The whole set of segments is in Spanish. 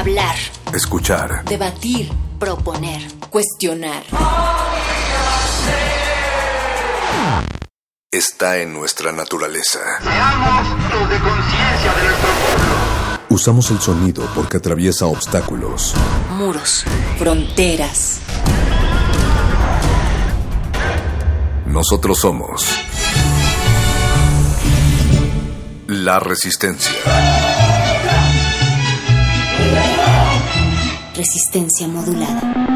Hablar. Escuchar. Debatir. Proponer. Cuestionar. Está en nuestra naturaleza. Seamos los de conciencia de nuestro pueblo. Usamos el sonido porque atraviesa obstáculos. Muros. Fronteras. Nosotros somos la resistencia. Resistencia modulada.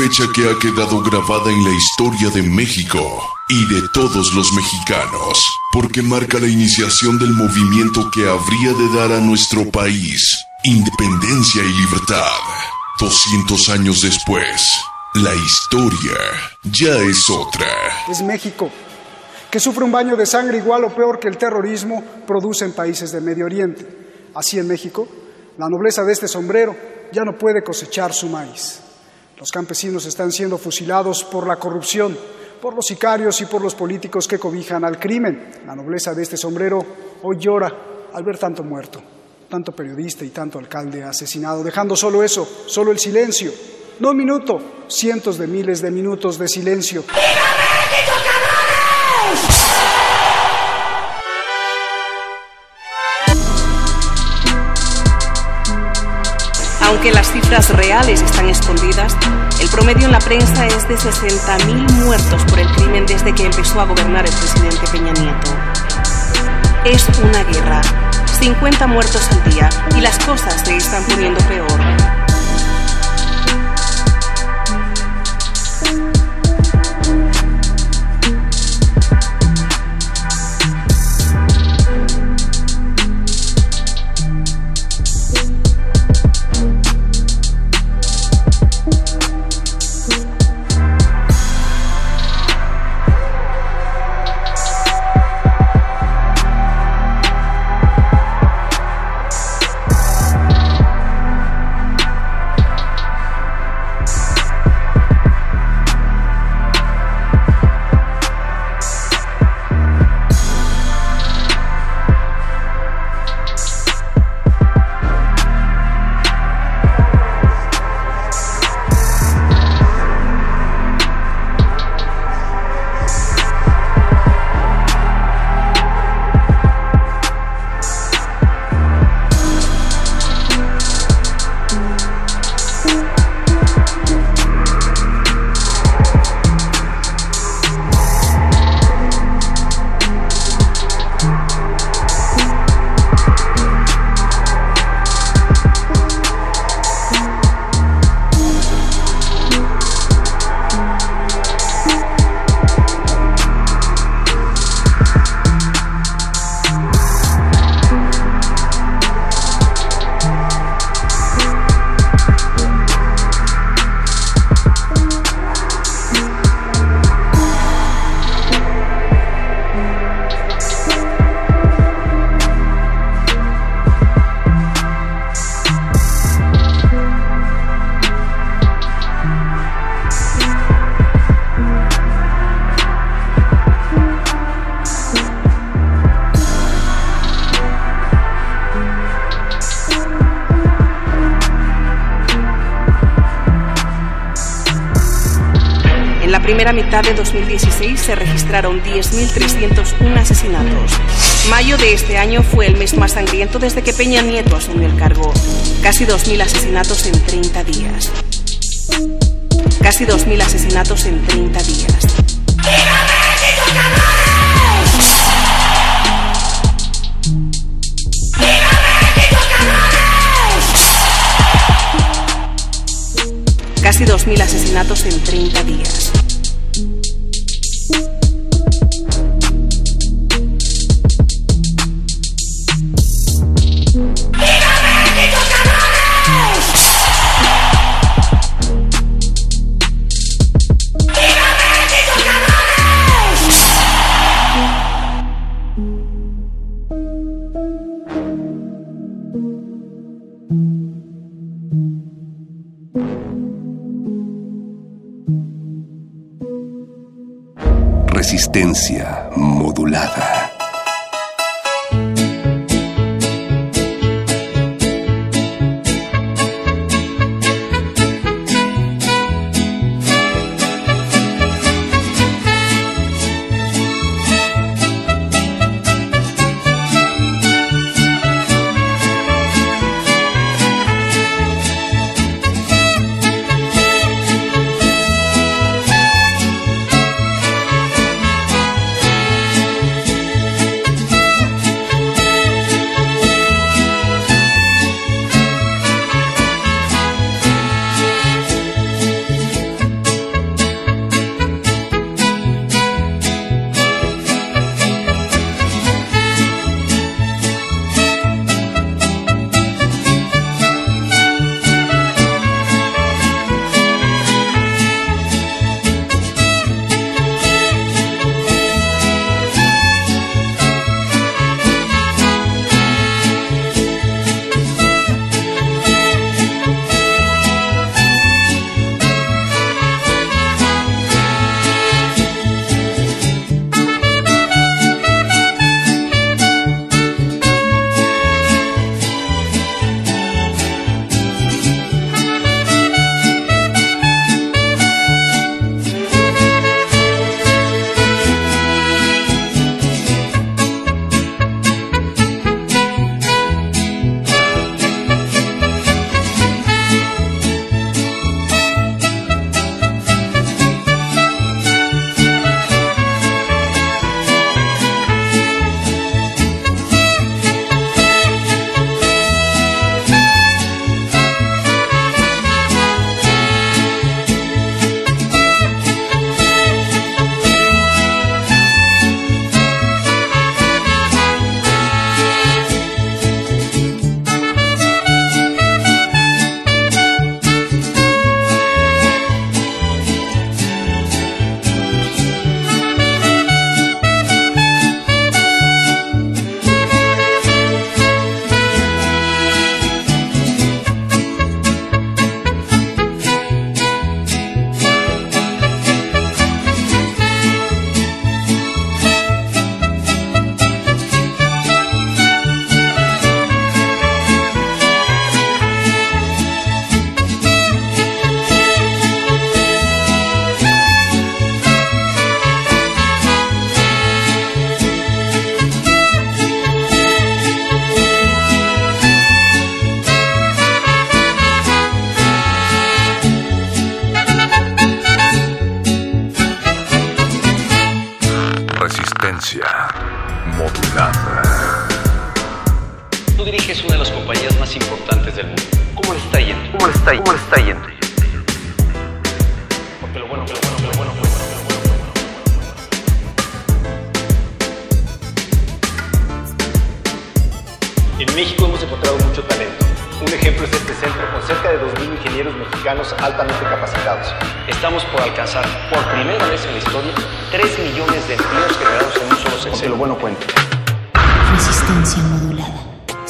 Fecha que ha quedado grabada en la historia de México y de todos los mexicanos, porque marca la iniciación del movimiento que habría de dar a nuestro país independencia y libertad. 200 años después, la historia ya es otra. es México, que sufre un baño de sangre igual o peor que el terrorismo produce en países de Medio Oriente. Así en México, la nobleza de este sombrero ya no puede cosechar su maíz. Los campesinos están siendo fusilados por la corrupción, por los sicarios y por los políticos que cobijan al crimen. La nobleza de este sombrero hoy llora al ver tanto muerto, tanto periodista y tanto alcalde asesinado, dejando solo eso, solo el silencio. No un minuto, cientos de miles de minutos de silencio. Aunque las cifras reales están escondidas, el promedio en la prensa es de 60.000 muertos por el crimen desde que empezó a gobernar el presidente Peña Nieto. Es una guerra, 50 muertos al día y las cosas se están poniendo peor. Primera mitad de 2016 se registraron 10.301 asesinatos. Mayo de este año fue el mes más sangriento desde que Peña Nieto asumió el cargo. Casi 2.000 asesinatos en 30 días. Casi 2.000 asesinatos en 30 días. Casi 2.000 asesinatos en 30 días. Resistencia modulada.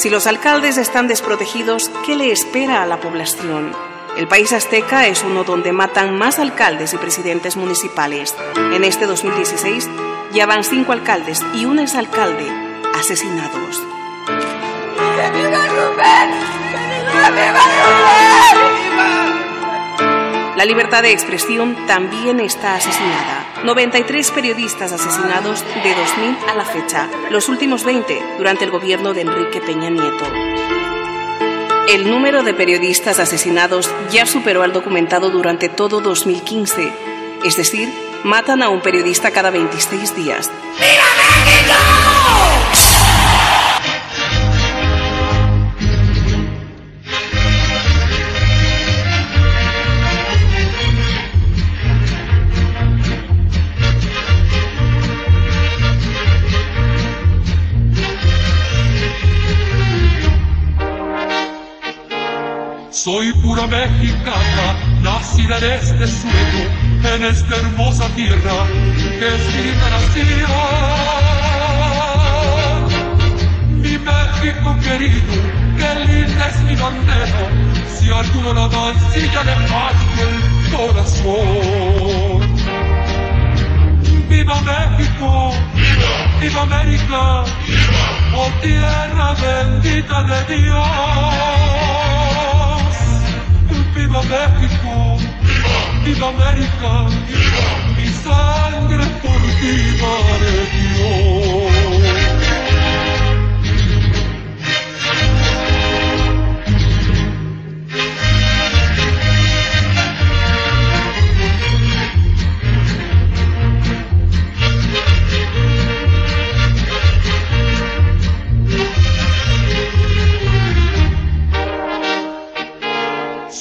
Si los alcaldes están desprotegidos, ¿qué le espera a la población? El país azteca es uno donde matan más alcaldes y presidentes municipales. En este 2016 ya van cinco alcaldes y un exalcalde asesinados. La libertad de expresión también está asesinada. 93 periodistas asesinados de 2000 a la fecha, los últimos 20 durante el gobierno de Enrique Peña Nieto. El número de periodistas asesinados ya superó al documentado durante todo 2015, es decir, matan a un periodista cada 26 días. Soy pura mexicana, nacida en este suelo, en esta hermosa tierra que es mi nación. Mi México querido, qué linda es mi bandera, si alguno la mancilla le parte el corazón. ¡Viva México! ¡Viva! ¡Viva América! ¡Viva! ¡Oh tierra bendita de Dios! ¡Viva México! ¡Viva! ¡Viva América! ¡Viva! Mi sangre por ti daré Dios.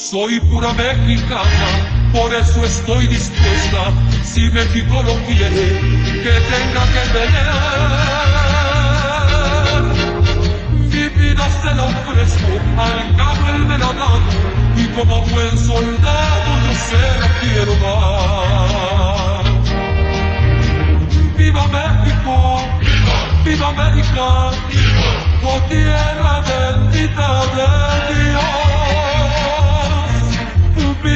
Soy pura mexicana, por eso estoy dispuesta, si México lo quiere, que tenga que pelear. Mi vida se la ofrezco, al cabo él me la y como buen soldado yo se la quiero dar. ¡Viva México! ¡Viva! ¡Viva América! ¡Viva! ¡Oh tierra bendita de Dios!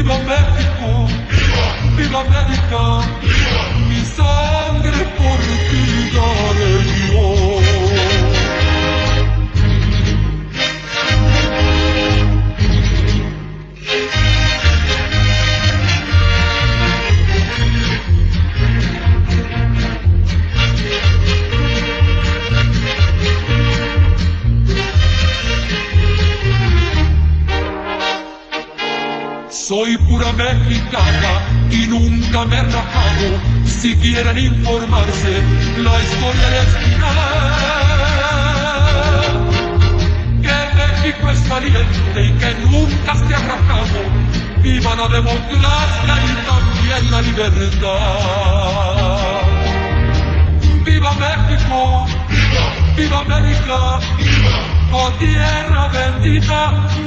¡Viva México! ¡Viva! ¡Viva América! ¡Viva! Mi sangre por ti daré Dios. Pura mexicana y nunca me he. Si quieren informarse, la historia les dirá que México es valiente y que nunca se ha rajado. Viva la democracia y también la libertad. ¡Viva México! ¡Viva! ¡Viva América! ¡Viva! ¡Oh tierra bendita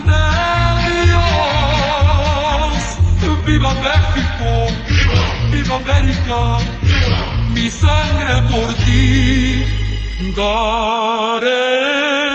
de Dios! ¡Viva México! ¡Viva! ¡Viva América! Mi sangre por ti daré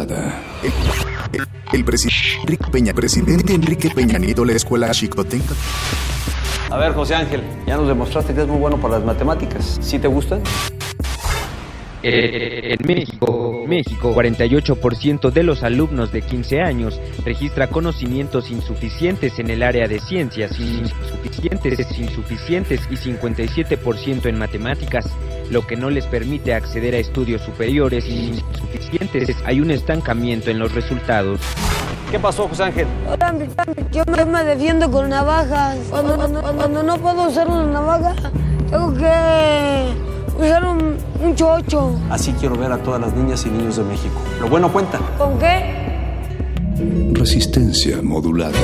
Modulada. El, el presidente Enrique Peña, presidente Enrique Peña Nieto, la escuela Chicotenca. A ver, José Ángel, ya nos demostraste que es muy bueno para las matemáticas. ¿Sí te gustan? Eh, En México, México, 48% de los alumnos de 15 años registra conocimientos insuficientes en el área de ciencias, insuficientes, insuficientes y 57% en matemáticas, lo que no les permite acceder a estudios superiores insuficientes. Hay un estancamiento en los resultados. ¿Qué pasó, José Ángel? Yo me, me defiendo con navajas. Cuando, cuando- cuando no puedo usar una navaja, tengo que usar un, un chocho. Así quiero ver a todas las niñas y niños de México. Lo bueno cuenta. ¿Con qué? Resistencia modulada.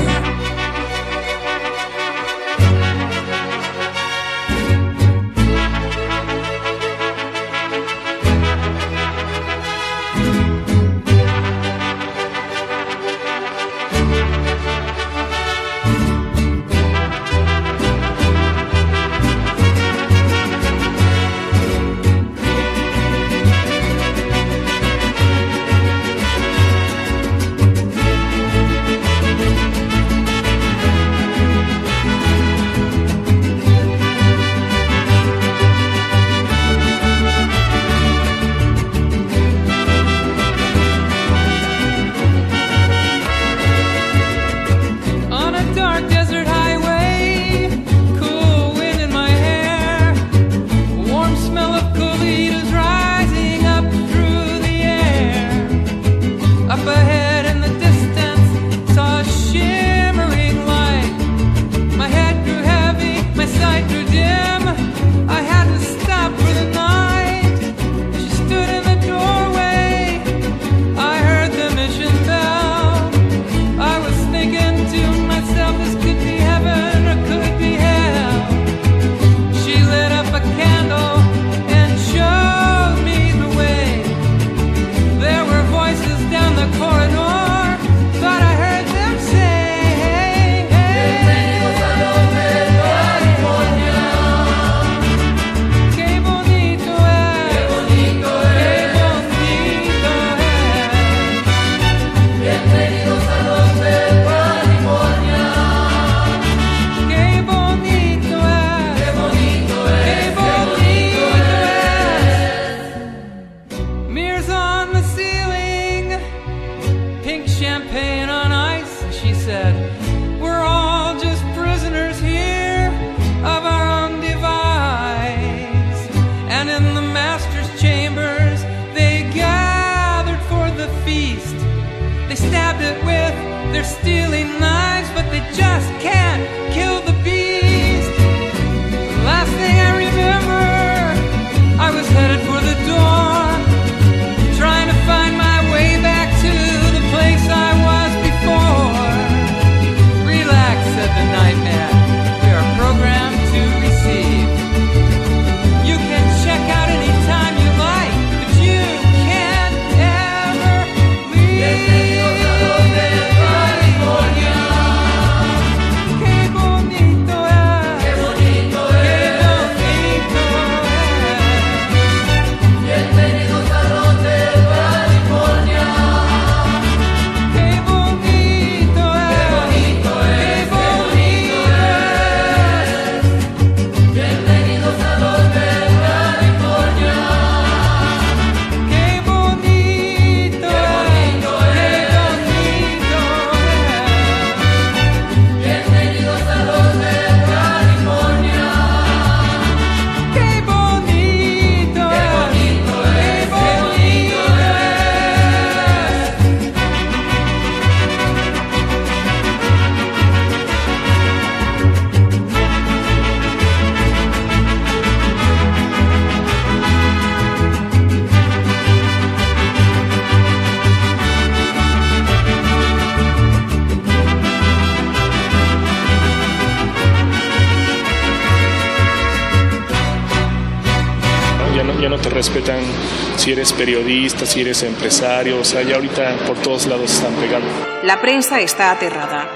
Eres periodista, si eres empresario, o sea, ya ahorita por todos lados están pegando. La prensa está aterrada.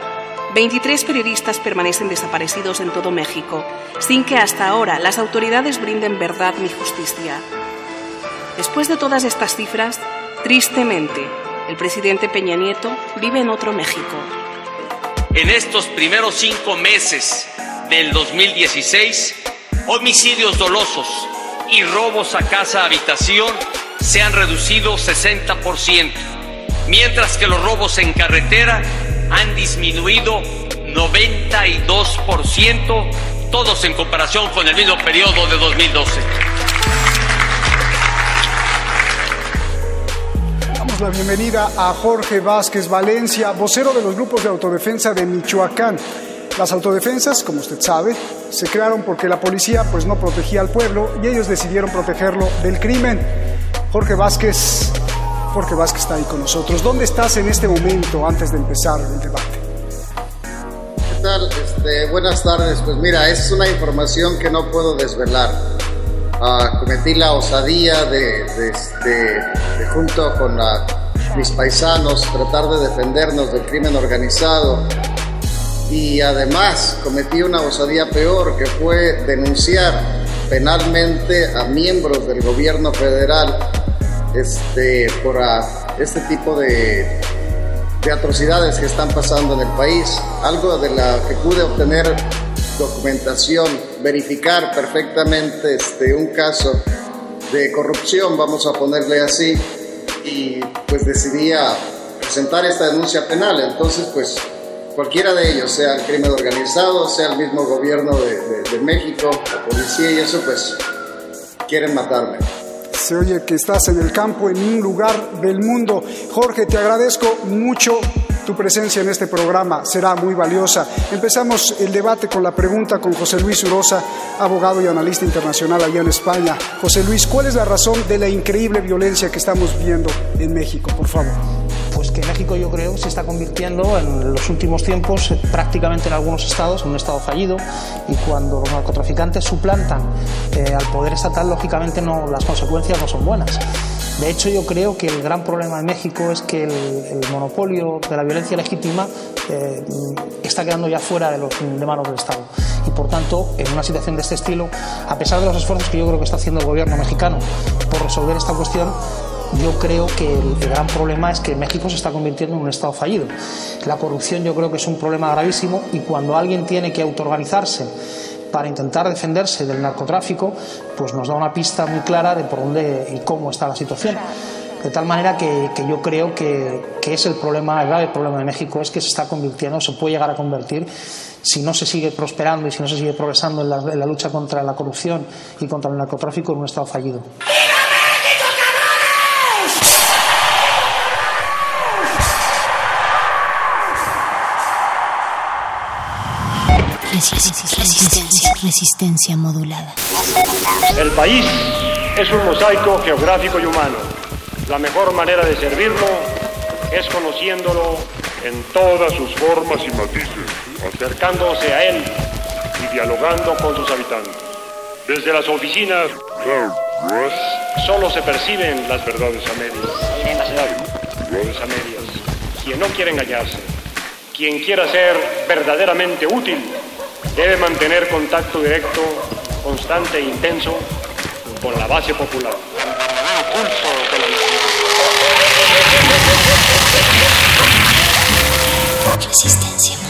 23 periodistas permanecen desaparecidos en todo México, sin que hasta ahora las autoridades brinden verdad ni justicia. Después de todas estas cifras, tristemente, el presidente Peña Nieto vive en otro México. En estos primeros cinco meses del 2016, homicidios dolosos y robos a casa habitación se han reducido 60%, mientras que los robos en carretera han disminuido 92%, todos en comparación con el mismo periodo de 2012. Damos la bienvenida a Jorge Vázquez Valencia, vocero de los grupos de autodefensa de Michoacán. Las autodefensas, como usted sabe, se crearon porque la policía pues no protegía al pueblo y ellos decidieron protegerlo del crimen. Jorge Vázquez, Jorge Vázquez está ahí con nosotros. ¿Dónde estás en este momento antes de empezar el debate? ¿Qué tal? Este, buenas tardes. Pues mira, es una información que no puedo desvelar. Ah, cometí la osadía de, de, junto con mis paisanos tratar de defendernos del crimen organizado y además cometí una osadía peor que fue denunciar penalmente a miembros del gobierno federal este, por este tipo de, de atrocidades que están pasando en el país. Algo de la que pude obtener documentación, verificar perfectamente este, un caso de corrupción, vamos a ponerle así, y pues decidí a presentar esta denuncia penal. Entonces, pues cualquiera de ellos, sea el crimen organizado, sea el mismo gobierno de, de- de México, la policía y eso, pues quieren matarme. Se oye que estás en el campo, en un lugar del mundo. Jorge, te agradezco mucho tu presencia en este programa. Será muy valiosa. Empezamos el debate con la pregunta con José Luis Urosa, abogado y analista internacional allá en España. José Luis, ¿cuál es la razón de la increíble violencia que estamos viendo en México? Por favor. México yo creo se está convirtiendo en los últimos tiempos eh, prácticamente en algunos estados en un estado fallido y cuando los narcotraficantes suplantan eh, al poder estatal lógicamente no, las consecuencias no son buenas. De hecho yo creo que el gran problema de México es que el, monopolio de la violencia legítima eh, está quedando ya fuera de manos del Estado y por tanto en una situación de este estilo a pesar de los esfuerzos que yo creo que está haciendo el gobierno mexicano por resolver esta cuestión yo creo que el, gran problema es que México se está convirtiendo en un Estado fallido. La corrupción yo creo que es un problema gravísimo y cuando alguien tiene que autoorganizarse para intentar defenderse del narcotráfico, pues nos da una pista muy clara de por dónde y cómo está la situación. De tal manera que, que yo creo que, es el problema, el grave problema de México, es que se está convirtiendo, se puede llegar a convertir, si no se sigue prosperando y si no se sigue progresando la, en la lucha contra la corrupción y contra el narcotráfico, en un Estado fallido. Resistencia, resistencia modulada. El país es un mosaico geográfico y humano. La mejor manera de servirlo es conociéndolo en todas sus formas y matices, acercándose a él y dialogando con sus habitantes. Desde las oficinas solo se perciben las verdades a medias. Verdades a medias. Quien no quiere engañarse, quien quiera ser verdaderamente útil, debe mantener contacto directo, constante e intenso con la base popular. Resistencia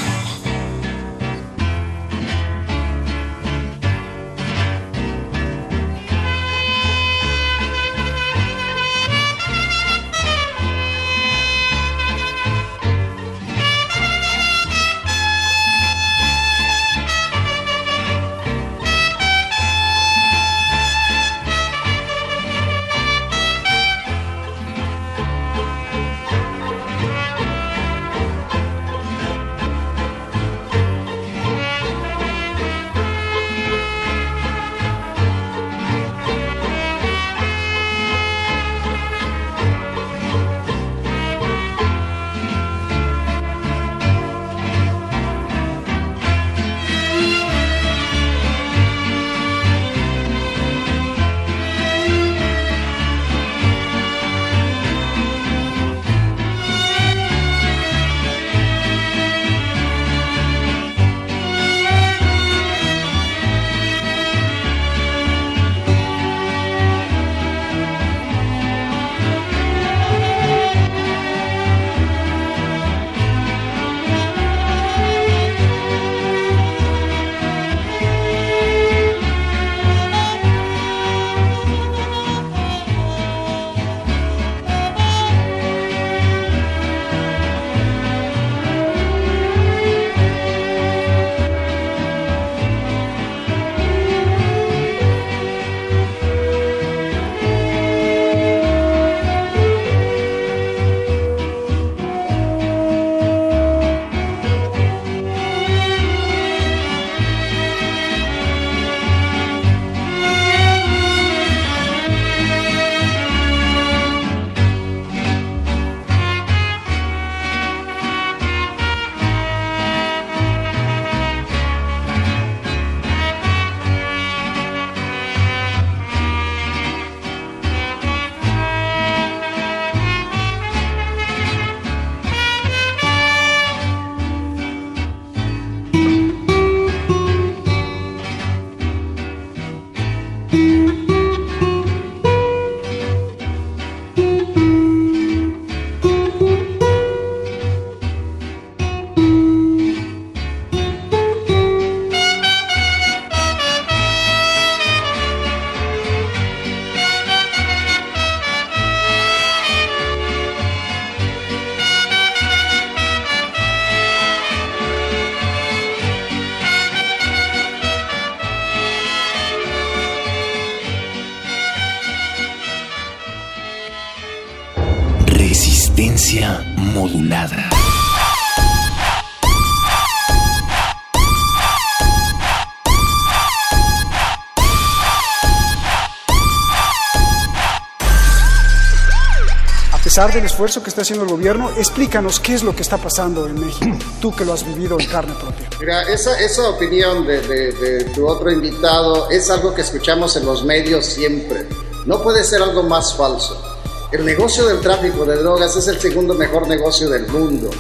pesar del esfuerzo que está haciendo el gobierno, explícanos qué es lo que está pasando en México, tú que lo has vivido en carne propia. Mira, esa, esa opinión de, de, de tu otro invitado es algo que escuchamos en los medios siempre. No puede ser algo más falso. El negocio del tráfico de drogas es el segundo mejor negocio del mundo.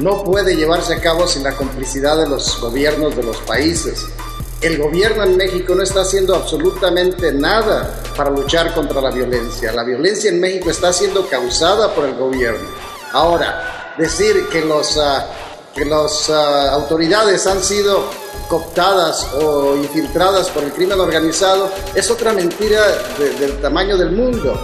No puede llevarse a cabo sin la complicidad de los gobiernos de los países. El gobierno en México no está haciendo absolutamente nada para luchar contra la violencia. La violencia en México está siendo causada por el gobierno. Ahora, decir que las que los, uh, autoridades han sido cooptadas o infiltradas por el crimen organizado es otra mentira de, del tamaño del mundo.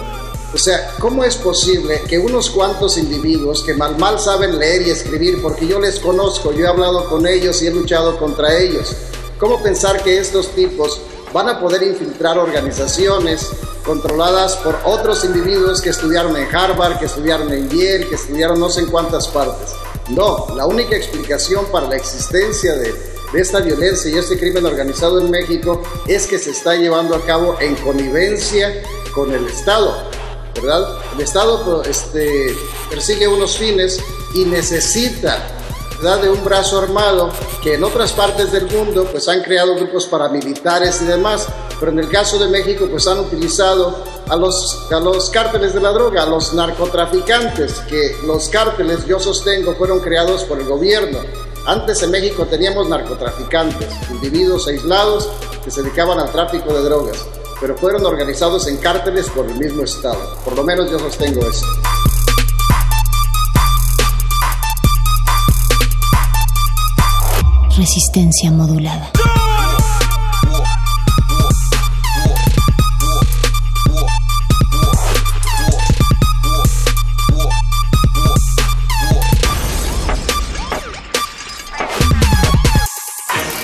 O sea, ¿cómo es posible que unos cuantos individuos que mal mal saben leer y escribir, porque yo les conozco, yo he hablado con ellos y he luchado contra ellos, ¿cómo pensar que estos tipos van a poder infiltrar organizaciones controladas por otros individuos que estudiaron en Harvard, que estudiaron en Yale, que estudiaron no sé en cuántas partes? No, la única explicación para la existencia de, de esta violencia y este crimen organizado en México es que se está llevando a cabo en connivencia con el Estado. ¿verdad? El Estado este, persigue unos fines y necesita de un brazo armado que en otras partes del mundo pues han creado grupos paramilitares y demás, pero en el caso de México pues han utilizado a los, a los cárteles de la droga, a los narcotraficantes, que los cárteles yo sostengo fueron creados por el gobierno. Antes en México teníamos narcotraficantes, individuos aislados que se dedicaban al tráfico de drogas pero fueron organizados en cárteles por el mismo Estado. Por lo menos yo sostengo eso. Resistencia modulada.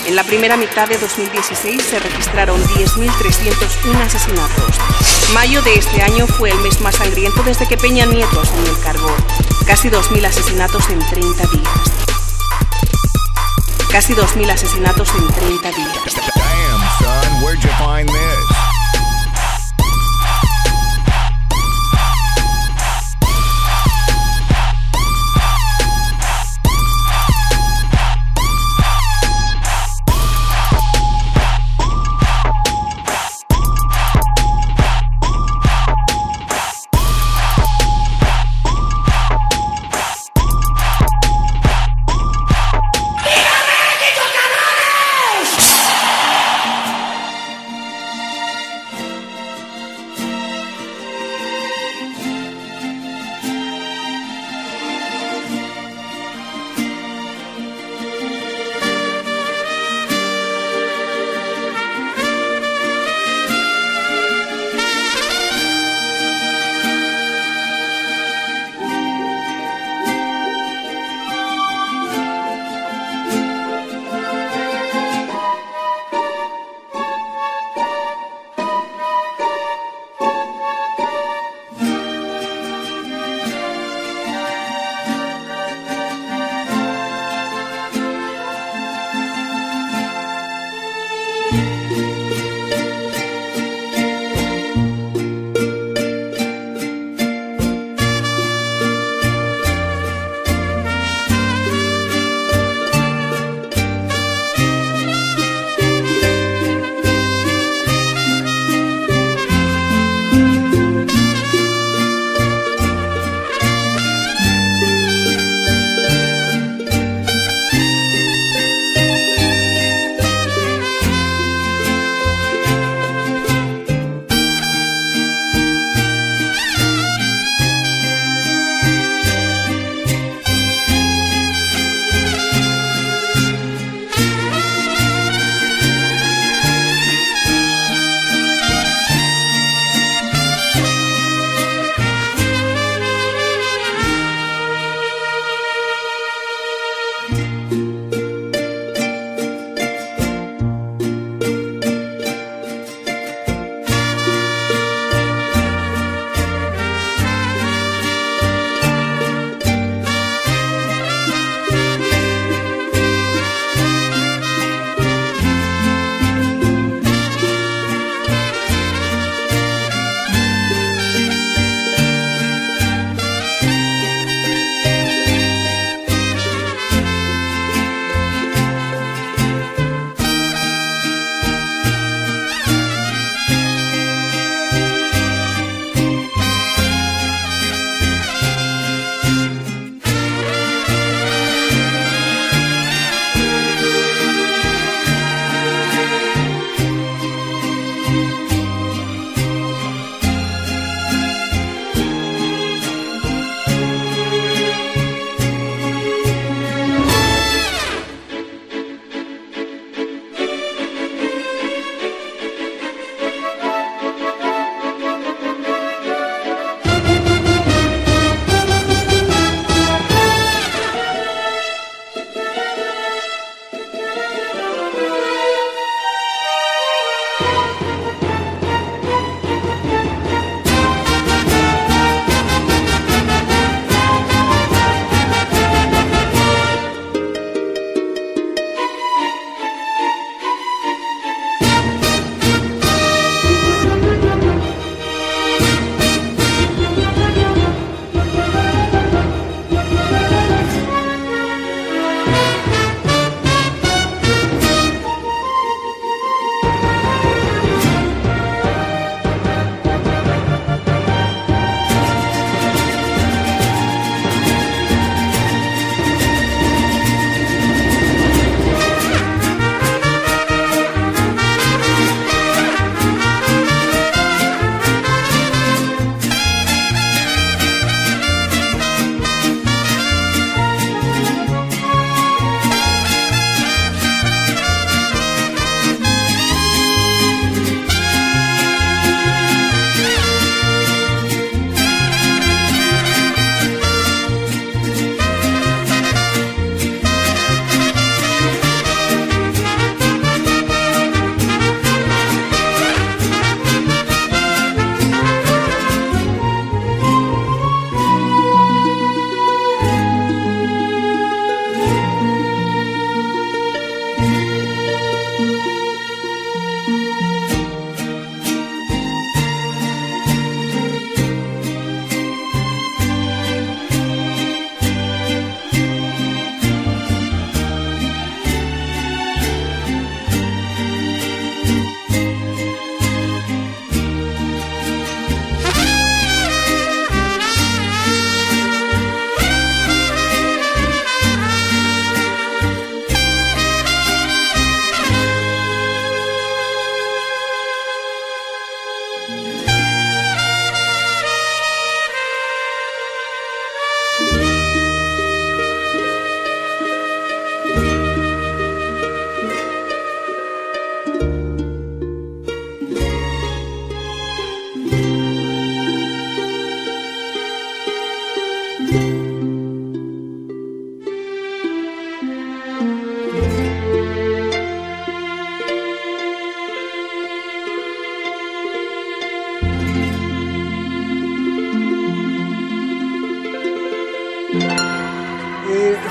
En la primera mitad de 2016 se registraron 10.301 asesinatos. Mayo de este año fue el mes más sangriento desde que Peña Nieto asumió el cargo. Casi 2.000 asesinatos en 30 días. Casi 2.000 asesinatos en 30 días. Damn, son, where'd you find this?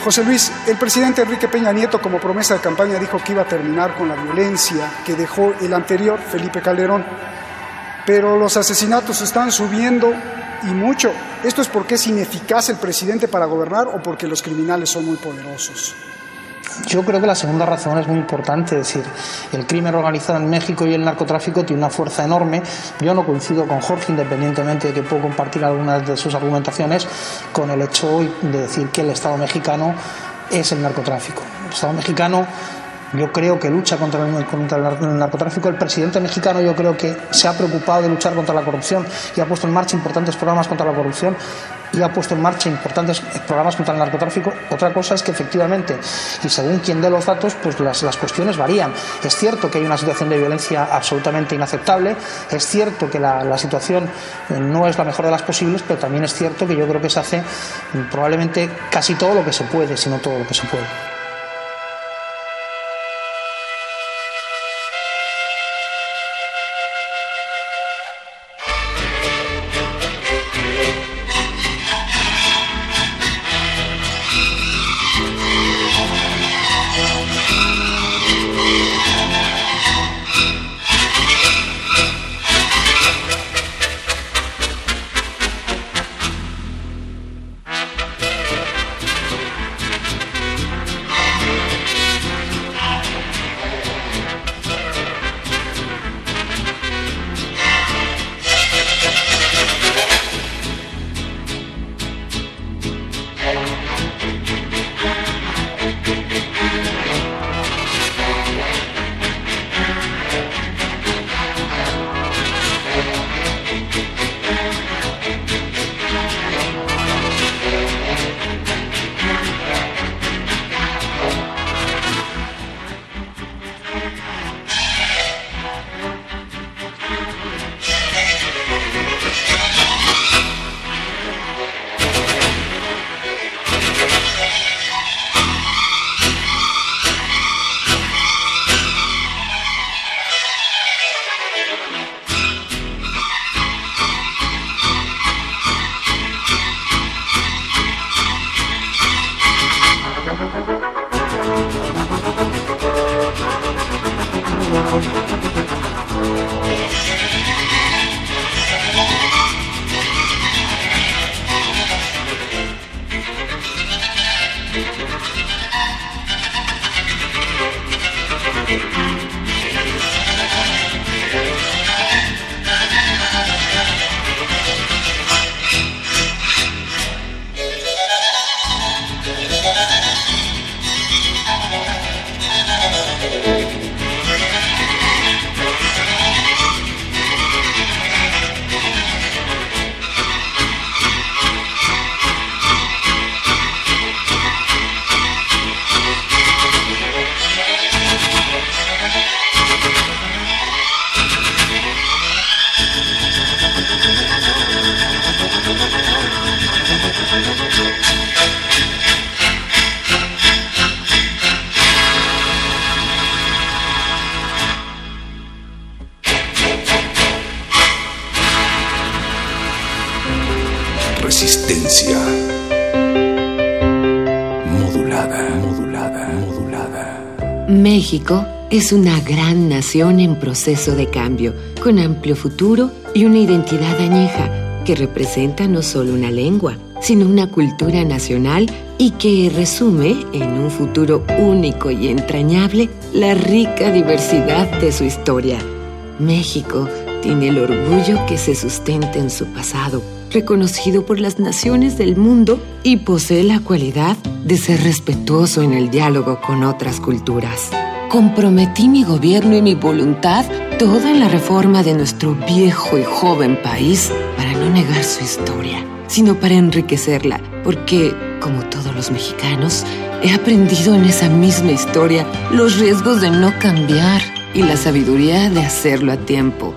José Luis, el presidente Enrique Peña Nieto como promesa de campaña dijo que iba a terminar con la violencia que dejó el anterior Felipe Calderón, pero los asesinatos están subiendo y mucho. ¿Esto es porque es ineficaz el presidente para gobernar o porque los criminales son muy poderosos? Yo creo que la segunda razón es muy importante, es decir, el crimen organizado en México y el narcotráfico tiene una fuerza enorme. Yo no coincido con Jorge, independientemente de que puedo compartir algunas de sus argumentaciones, con el hecho de decir que el Estado mexicano es el narcotráfico. El Estado mexicano yo creo que lucha contra el, narcotráfico. El presidente mexicano yo creo que se ha preocupado de luchar contra la corrupción y ha puesto en marcha importantes programas contra la corrupción y ha puesto en marcha importantes programas contra el narcotráfico. Otra cosa es que efectivamente, y según quien dé los datos, pues las, las cuestiones varían. Es cierto que hay una situación de violencia absolutamente inaceptable, es cierto que la, la situación eh, no es la mejor de las posibles, pero también es cierto que yo creo que se hace mm, probablemente casi todo lo que se puede, si no todo lo que se puede. Es una gran nación en proceso de cambio, con amplio futuro y una identidad añeja que representa no solo una lengua, sino una cultura nacional y que resume en un futuro único y entrañable la rica diversidad de su historia. México tiene el orgullo que se sustenta en su pasado, reconocido por las naciones del mundo y posee la cualidad de ser respetuoso en el diálogo con otras culturas. Comprometí mi gobierno y mi voluntad toda en la reforma de nuestro viejo y joven país para no negar su historia, sino para enriquecerla, porque, como todos los mexicanos, he aprendido en esa misma historia los riesgos de no cambiar y la sabiduría de hacerlo a tiempo.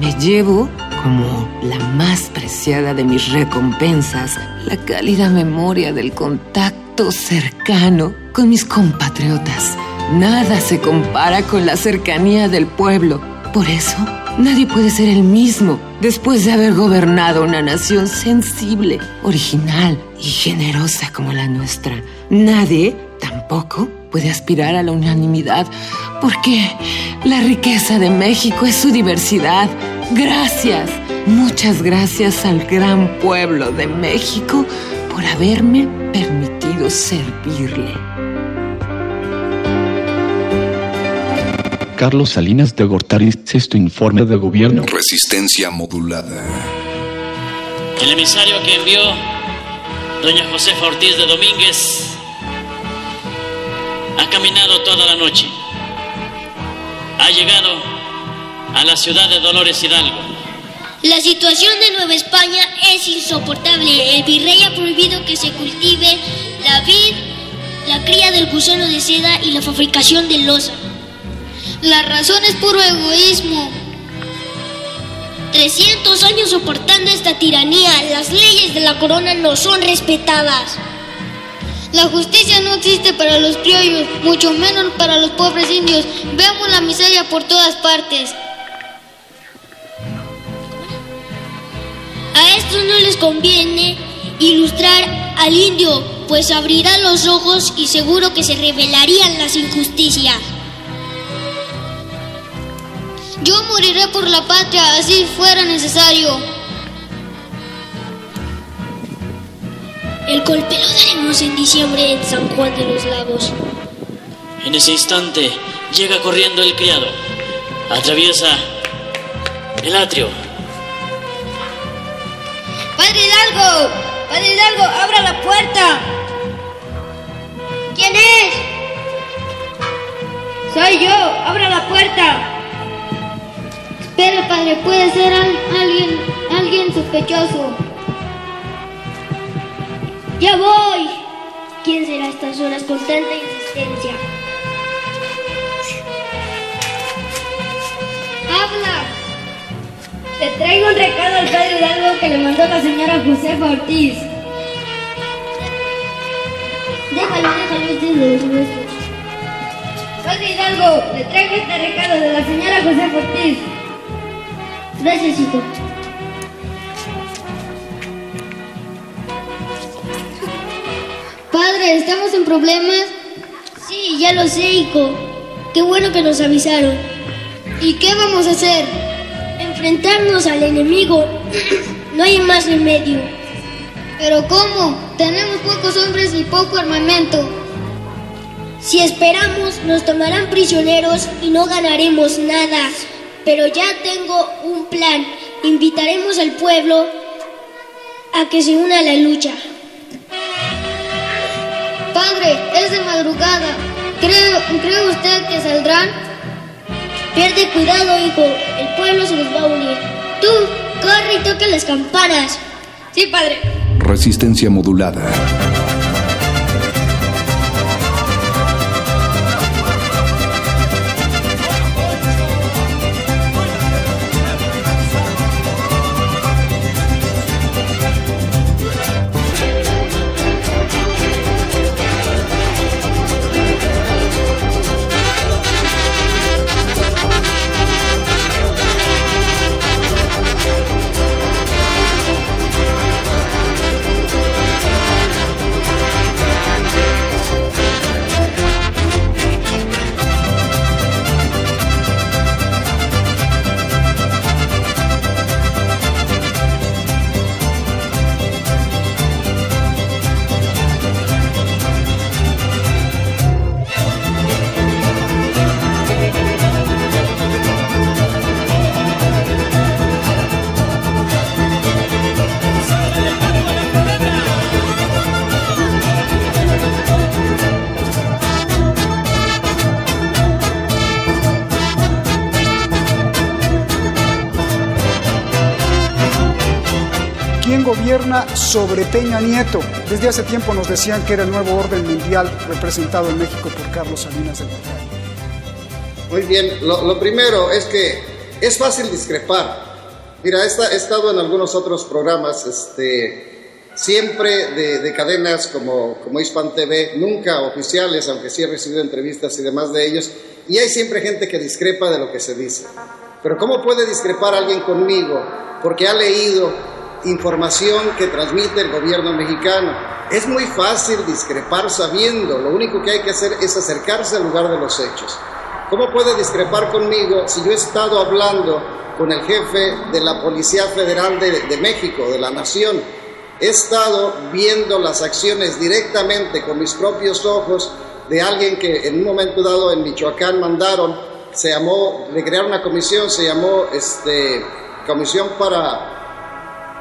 Me llevo como la más preciada de mis recompensas, la cálida memoria del contacto cercano con mis compatriotas. Nada se compara con la cercanía del pueblo. Por eso, Nadie puede ser el mismo después de haber gobernado una nación sensible, original y generosa como la nuestra. Nadie tampoco puede aspirar a la unanimidad porque la riqueza de México es su diversidad. Gracias, muchas gracias al gran pueblo de México por haberme permitido servirle. Carlos Salinas de Gortari, sexto informe de gobierno. Resistencia modulada. El emisario que envió doña Josefa Ortiz de Domínguez ha caminado toda la noche. Ha llegado a la ciudad de Dolores Hidalgo. La situación de Nueva España es insoportable. El virrey ha prohibido que se cultive la vid, la cría del gusano de seda y la fabricación de loza. La razón es puro egoísmo. 300 años soportando esta tiranía, las leyes de la corona no son respetadas. La justicia no existe para los criollos, mucho menos para los pobres indios. Vemos la miseria por todas partes. A estos no les conviene ilustrar al indio, pues abrirá los ojos y seguro que se revelarían las injusticias. Yo moriré por la patria, así fuera necesario. El golpe lo daremos en diciembre en San Juan de los Lagos. En ese instante llega corriendo el criado. Atraviesa el atrio. Padre Hidalgo, Padre Hidalgo, abra la puerta. ¿Quién es? Soy yo, abra la puerta. Espere, padre, puede ser al- alguien, alguien sospechoso. Ya voy. ¿Quién será estas horas con tanta insistencia? Habla. Le traigo un recado al padre Hidalgo que le mandó la señora Josefa Ortiz. Déjalo, déjalo, este es de los nuestros. Padre Hidalgo, le traigo este recado de la señora Josefa Ortiz. Gracias, hijo. Padre, ¿estamos en problemas? Sí, ya lo sé, hijo. Qué bueno que nos avisaron. ¿Y qué vamos a hacer? Enfrentarnos al enemigo. no hay más remedio. ¿Pero cómo? Tenemos pocos hombres y poco armamento. Si esperamos, nos tomarán prisioneros y no ganaremos nada. Pero ya tengo un plan. Invitaremos al pueblo a que se una a la lucha. Padre, es de madrugada. ¿Cree, ¿Cree usted que saldrán? Pierde cuidado, hijo. El pueblo se nos va a unir. Tú, corre y toca las campanas. Sí, padre. Resistencia modulada. Gobierna sobre Peña Nieto? Desde hace tiempo nos decían que era el nuevo orden mundial representado en México por Carlos Salinas de Gortari. Muy bien, lo, primero es que es fácil discrepar. Mira, he, esta- he estado en algunos otros programas, este, siempre de, de cadenas como, como Hispan TV, nunca oficiales, aunque sí he recibido entrevistas y demás de ellos, y hay siempre gente que discrepa de lo que se dice. Pero ¿cómo puede discrepar alguien conmigo porque ha leído información que transmite el gobierno mexicano? Es muy fácil discrepar sabiendo, lo único que hay que hacer es acercarse al lugar de los hechos. ¿Cómo puede discrepar conmigo si yo he estado hablando con el jefe de la Policía Federal de, de México, de la Nación? He estado viendo las acciones directamente con mis propios ojos de alguien que en un momento dado en Michoacán mandaron, se llamó, le crearon una comisión, se llamó este, Comisión para,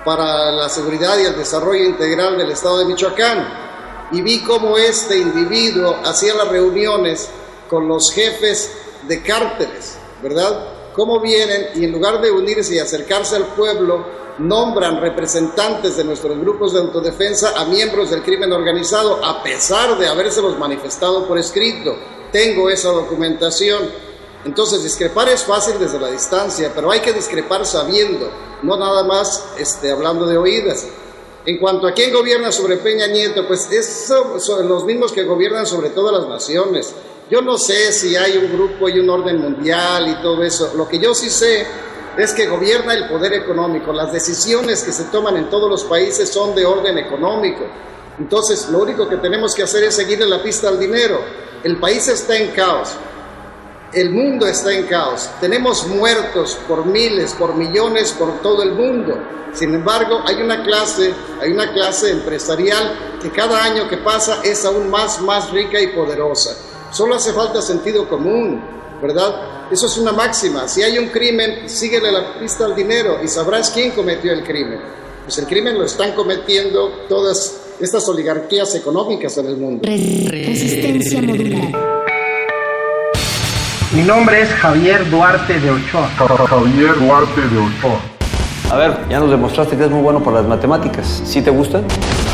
para la Seguridad y el Desarrollo Integral del Estado de Michoacán. Y vi cómo este individuo hacía las reuniones con los jefes de cárteles, ¿verdad? Cómo vienen y en lugar de unirse y acercarse al pueblo, nombran representantes de nuestros grupos de autodefensa a miembros del crimen organizado, a pesar de habérselos manifestado por escrito. Tengo esa documentación. Entonces, discrepar es fácil desde la distancia, pero hay que discrepar sabiendo, no nada más este, hablando de oídas. En cuanto a quién gobierna sobre Peña Nieto, pues es, son los mismos que gobiernan sobre todas las naciones. Yo no sé si hay un grupo y un orden mundial y todo eso. Lo que yo sí sé es que gobierna el poder económico. Las decisiones que se toman en todos los países son de orden económico. Entonces, lo único que tenemos que hacer es seguirle la pista al dinero. El país está en caos. El mundo está en caos. Tenemos muertos por miles, por millones, por todo el mundo. Sin embargo, hay una clase, hay una clase empresarial que cada año que pasa es aún más, más rica y poderosa. Solo hace falta sentido común, ¿verdad? Eso es una máxima. Si hay un crimen, síguele la pista al dinero y sabrás quién cometió el crimen. Pues el crimen lo están cometiendo todas estas oligarquías económicas en el mundo. Resistencia modulada. Mi nombre es Javier Duarte de Ochoa. Javier Duarte de Ochoa. A ver, ya nos demostraste que es muy bueno para las matemáticas. ¿Sí te gustan?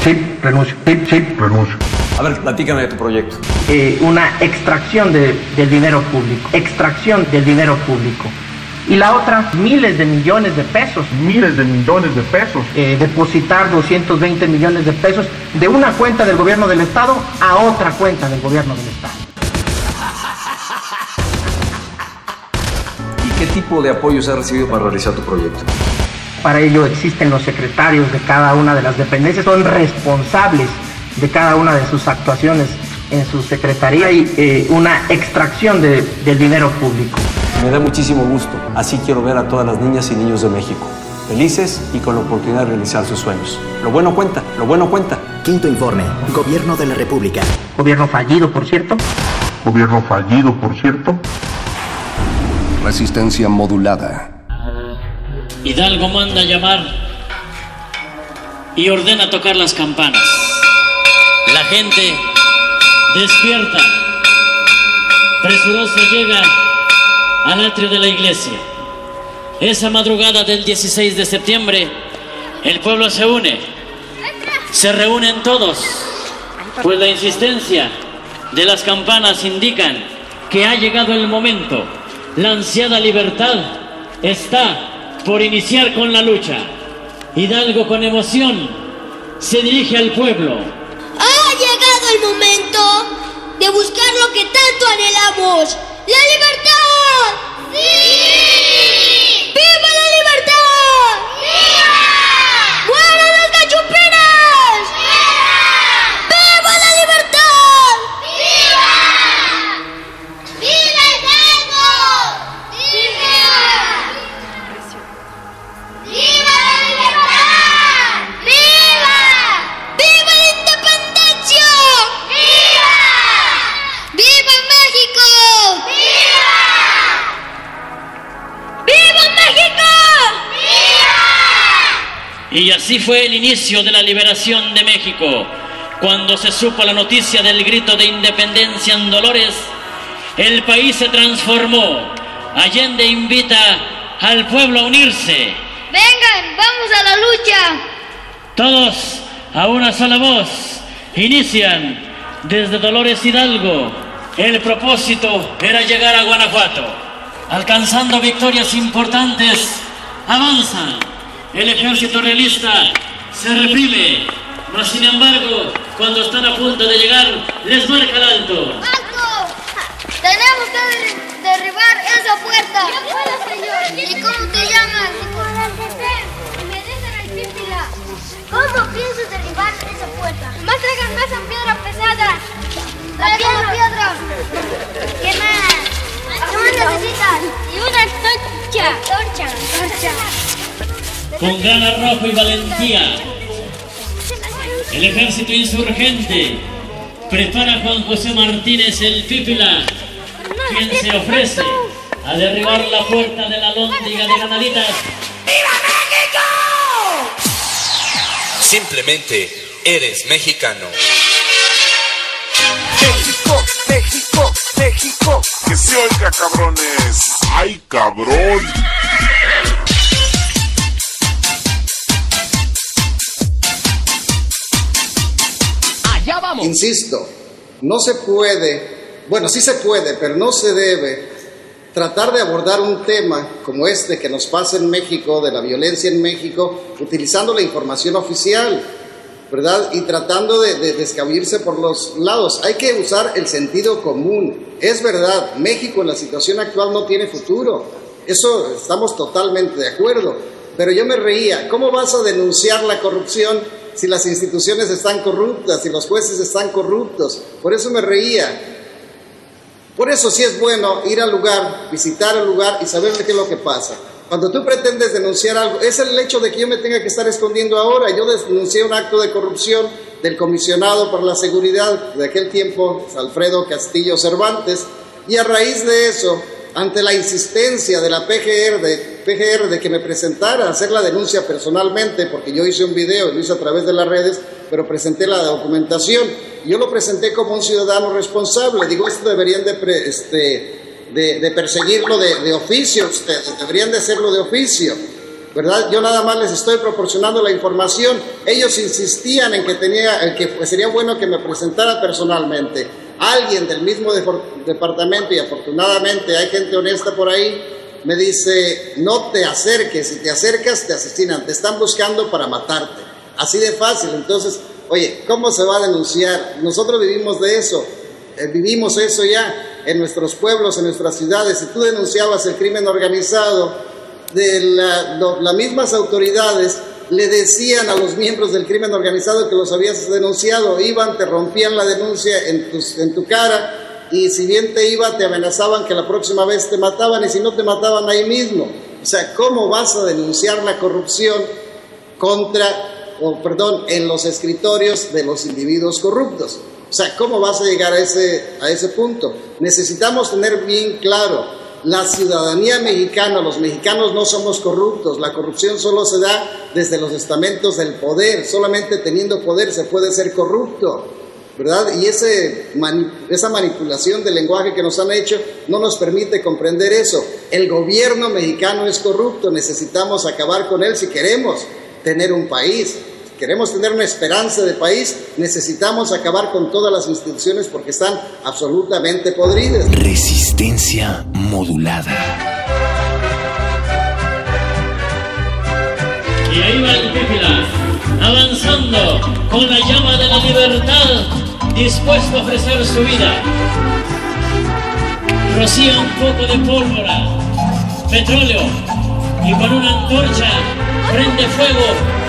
Sí, renuncio. Sí, sí, renuncio. A ver, platícame de tu proyecto. Eh, una extracción de, del dinero público. Extracción del dinero público. Y la otra, miles de millones de pesos. Miles de millones de pesos. Eh, depositar 220 millones de pesos de una cuenta del gobierno del Estado a otra cuenta del gobierno del Estado. Qué tipo de apoyos has recibido para realizar tu proyecto? Para ello existen los secretarios de cada una de las dependencias, son responsables de cada una de sus actuaciones en su secretaría y eh, una extracción de, del dinero público. Me da muchísimo gusto. Así quiero ver a todas las niñas y niños de México. Felices y con la oportunidad de realizar sus sueños. Lo bueno cuenta, lo bueno cuenta. Quinto informe. Gobierno de la República. Gobierno fallido, por cierto. Gobierno fallido, por cierto. Resistencia modulada. Hidalgo manda llamar y ordena tocar las campanas. La gente despierta. Presurosa llega al atrio de la iglesia. Esa madrugada del 16 de septiembre, el pueblo se une. Se reúnen todos, pues la insistencia de las campanas indican que ha llegado el momento. La ansiada libertad está por iniciar con la lucha. Hidalgo con emoción se dirige al pueblo. Ha llegado el momento de buscar lo que tanto anhelamos, la libertad. ¡Sí! Y así fue el inicio de la liberación de México. Cuando se supo la noticia del grito de independencia en Dolores, el país se transformó. Allende invita al pueblo a unirse. Vengan, vamos a la lucha. Todos a una sola voz inician desde Dolores Hidalgo. El propósito era llegar a Guanajuato. Alcanzando victorias importantes, avanzan. El ejército realista se reprime, mas sin embargo, cuando están a punto de llegar, les marca el alto. Tenemos que derribar esa puerta. ¿Y cómo te llamas? Me dicen el. ¿Cómo piensas derribar esa puerta? Más traigan más piedra pesada. La piedra. ¿Qué más? ¿Qué más necesitas? Y una torcha. Torcha. Torcha. Con gran arrojo y valentía, el ejército insurgente prepara a Juan José Martínez el Pípila, quien se ofrece a derribar la puerta de la lóndiga de Ganaditas. ¡Viva México! Simplemente eres mexicano. México, México, México. Que se oiga, cabrones. ¡Ay, cabrón! Insisto, no se puede, bueno, sí se puede, pero no se debe tratar de abordar un tema como este que nos pasa en México, de la violencia en México, utilizando la información oficial, ¿verdad? Y tratando de, de descabrirse por los lados. Hay que usar el sentido común. Es verdad, México en la situación actual no tiene futuro. Eso estamos totalmente de acuerdo. Pero yo me reía, ¿cómo vas a denunciar la corrupción si las instituciones están corruptas, si los jueces están corruptos? Por eso me reía. Por eso sí es bueno ir al lugar, visitar el lugar y saber qué es lo que pasa. Cuando tú pretendes denunciar algo, es el hecho de que yo me tenga que estar escondiendo ahora. Yo denuncié un acto de corrupción del comisionado por la seguridad de aquel tiempo, Alfredo Castillo Cervantes, y a raíz de eso, ante la insistencia de la PGR de, PGR de que me presentara a hacer la denuncia personalmente, porque yo hice un video, lo hice a través de las redes, pero presenté la documentación. Yo lo presenté como un ciudadano responsable. Digo, esto deberían de, pre, este, de, perseguirlo de, de, oficio, ustedes deberían de hacerlo de oficio, ¿verdad? Yo nada más les estoy proporcionando la información. Ellos insistían en que, tenía, en que sería bueno que me presentara personalmente. Alguien del mismo de, departamento, y afortunadamente hay gente honesta por ahí, me dice, no te acerques, si te acercas te asesinan, te están buscando para matarte. Así de fácil. Entonces, oye, ¿cómo se va a denunciar? Nosotros vivimos de eso, eh, vivimos eso ya en nuestros pueblos, en nuestras ciudades. Si tú denunciabas el crimen organizado, de las mismas autoridades le decían a los miembros del crimen organizado que los habías denunciado, iban, te rompían la denuncia en, tus, tu cara y si bien te iba, te amenazaban que la próxima vez te mataban y si no te mataban ahí mismo. O sea, ¿cómo vas a denunciar la corrupción contra, o perdón, en los escritorios de los individuos corruptos? O sea, ¿cómo vas a llegar a ese, a ese punto? Necesitamos tener bien claro la ciudadanía mexicana, los mexicanos no somos corruptos, la corrupción solo se da desde los estamentos del poder, solamente teniendo poder se puede ser corrupto, ¿verdad? Y ese, esa manipulación del lenguaje que nos han hecho no nos permite comprender eso. El gobierno mexicano es corrupto, necesitamos acabar con él si queremos tener un país. Si queremos tener una esperanza de país, necesitamos acabar con todas las instituciones porque están absolutamente podridas. Resistencia modulada. Y ahí va el Pípila, avanzando con la llama de la libertad, dispuesto a ofrecer su vida. Rocía un poco de pólvora, petróleo, y con una antorcha prende fuego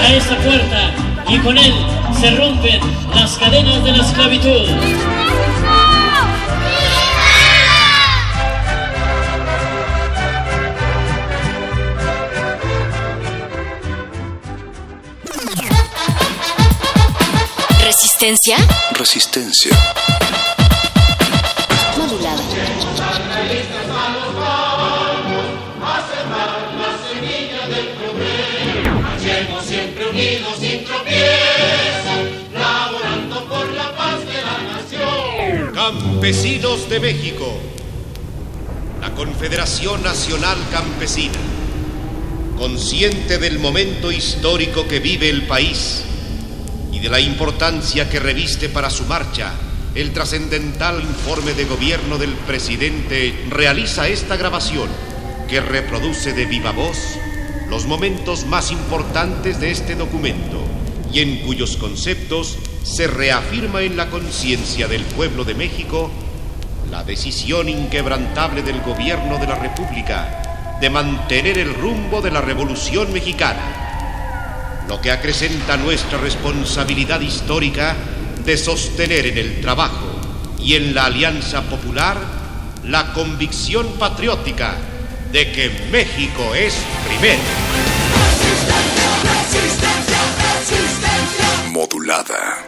a esa puerta y con él se rompen las cadenas de la esclavitud. ¿Resistencia? Resistencia. Modulada. Campesinos de México, la Confederación Nacional Campesina, consciente del momento histórico que vive el país y de la importancia que reviste para su marcha el trascendental informe de gobierno del presidente, realiza esta grabación que reproduce de viva voz los momentos más importantes de este documento y en cuyos conceptos se reafirma en la conciencia del pueblo de México la decisión inquebrantable del gobierno de la República de mantener el rumbo de la Revolución Mexicana, lo que acrecenta nuestra responsabilidad histórica de sostener en el trabajo y en la alianza popular la convicción patriótica de que México es primero. Modulada.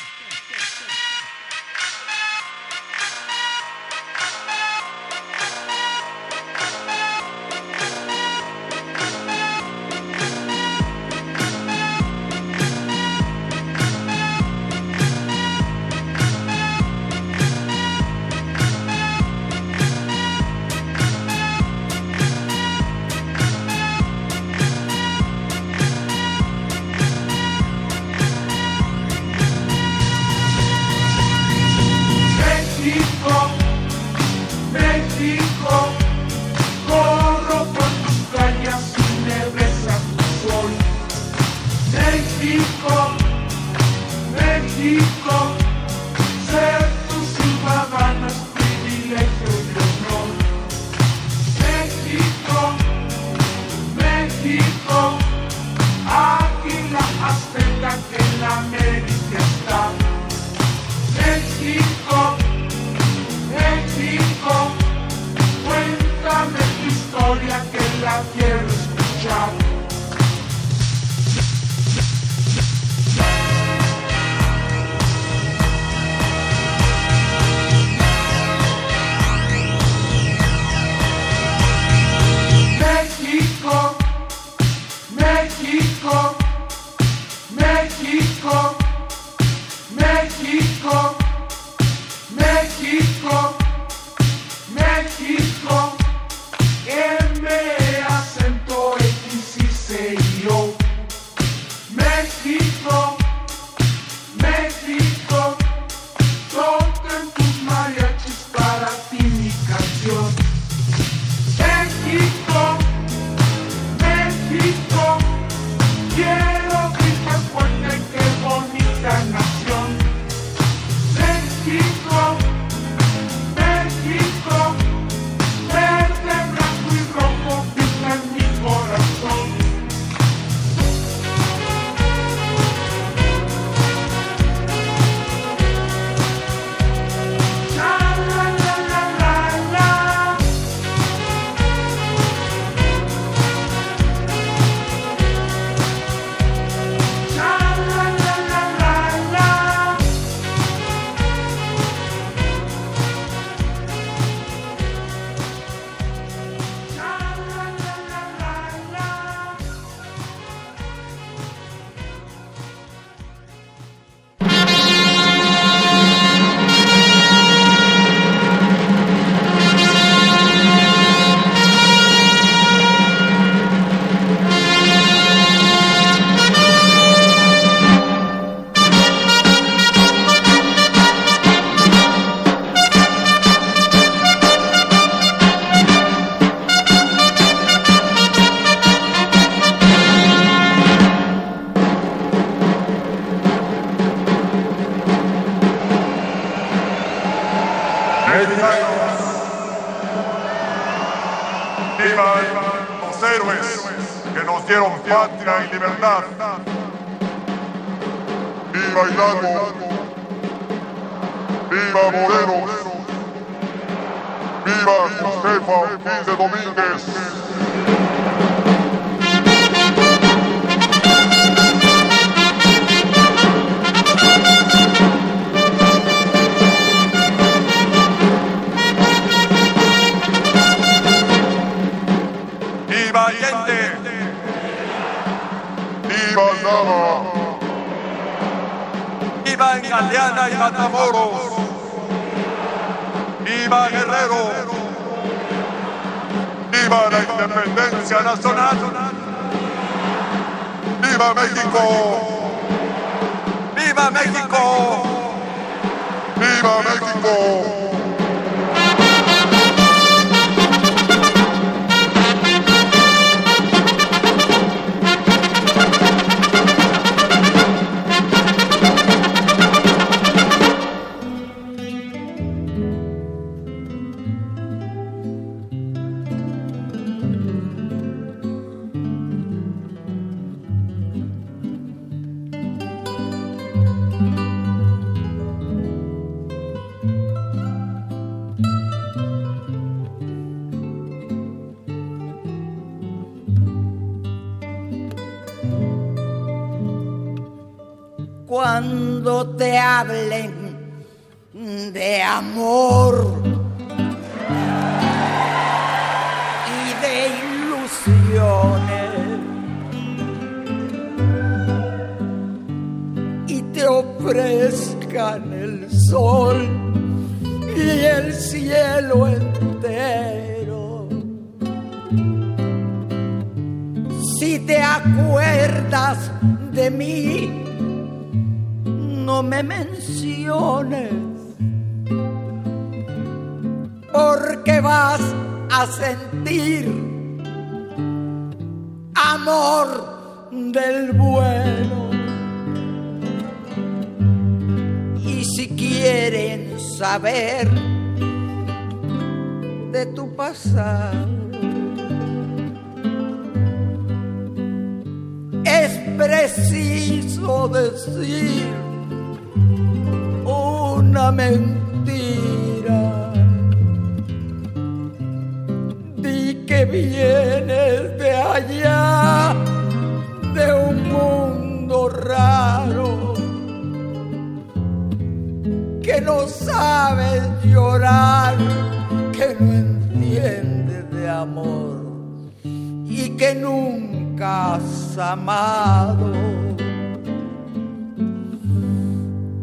nunca has amado.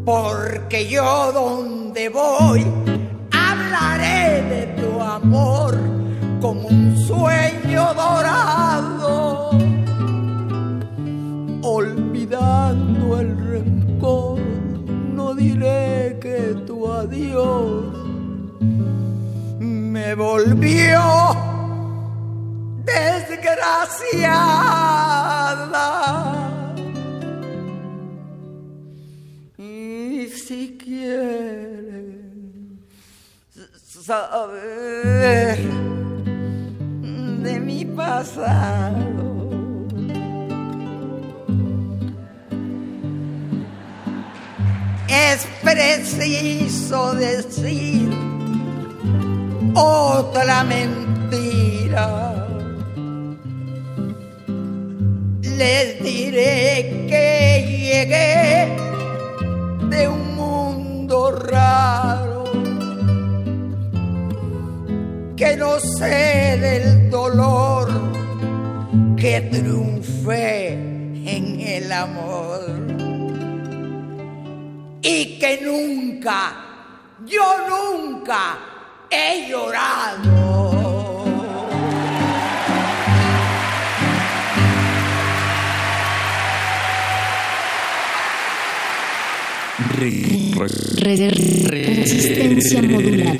Porque yo donde voy hablaré de tu amor como un sueño dorado, olvidando el rencor, no diré que tu adiós me volvió desgraciada. Y si quieren saber de mi pasado, es preciso decir otra mentira. Les diré que llegué de un mundo raro, que no sé del dolor, que triunfé en el amor y que nunca, yo nunca he llorado. Resistencia modulada.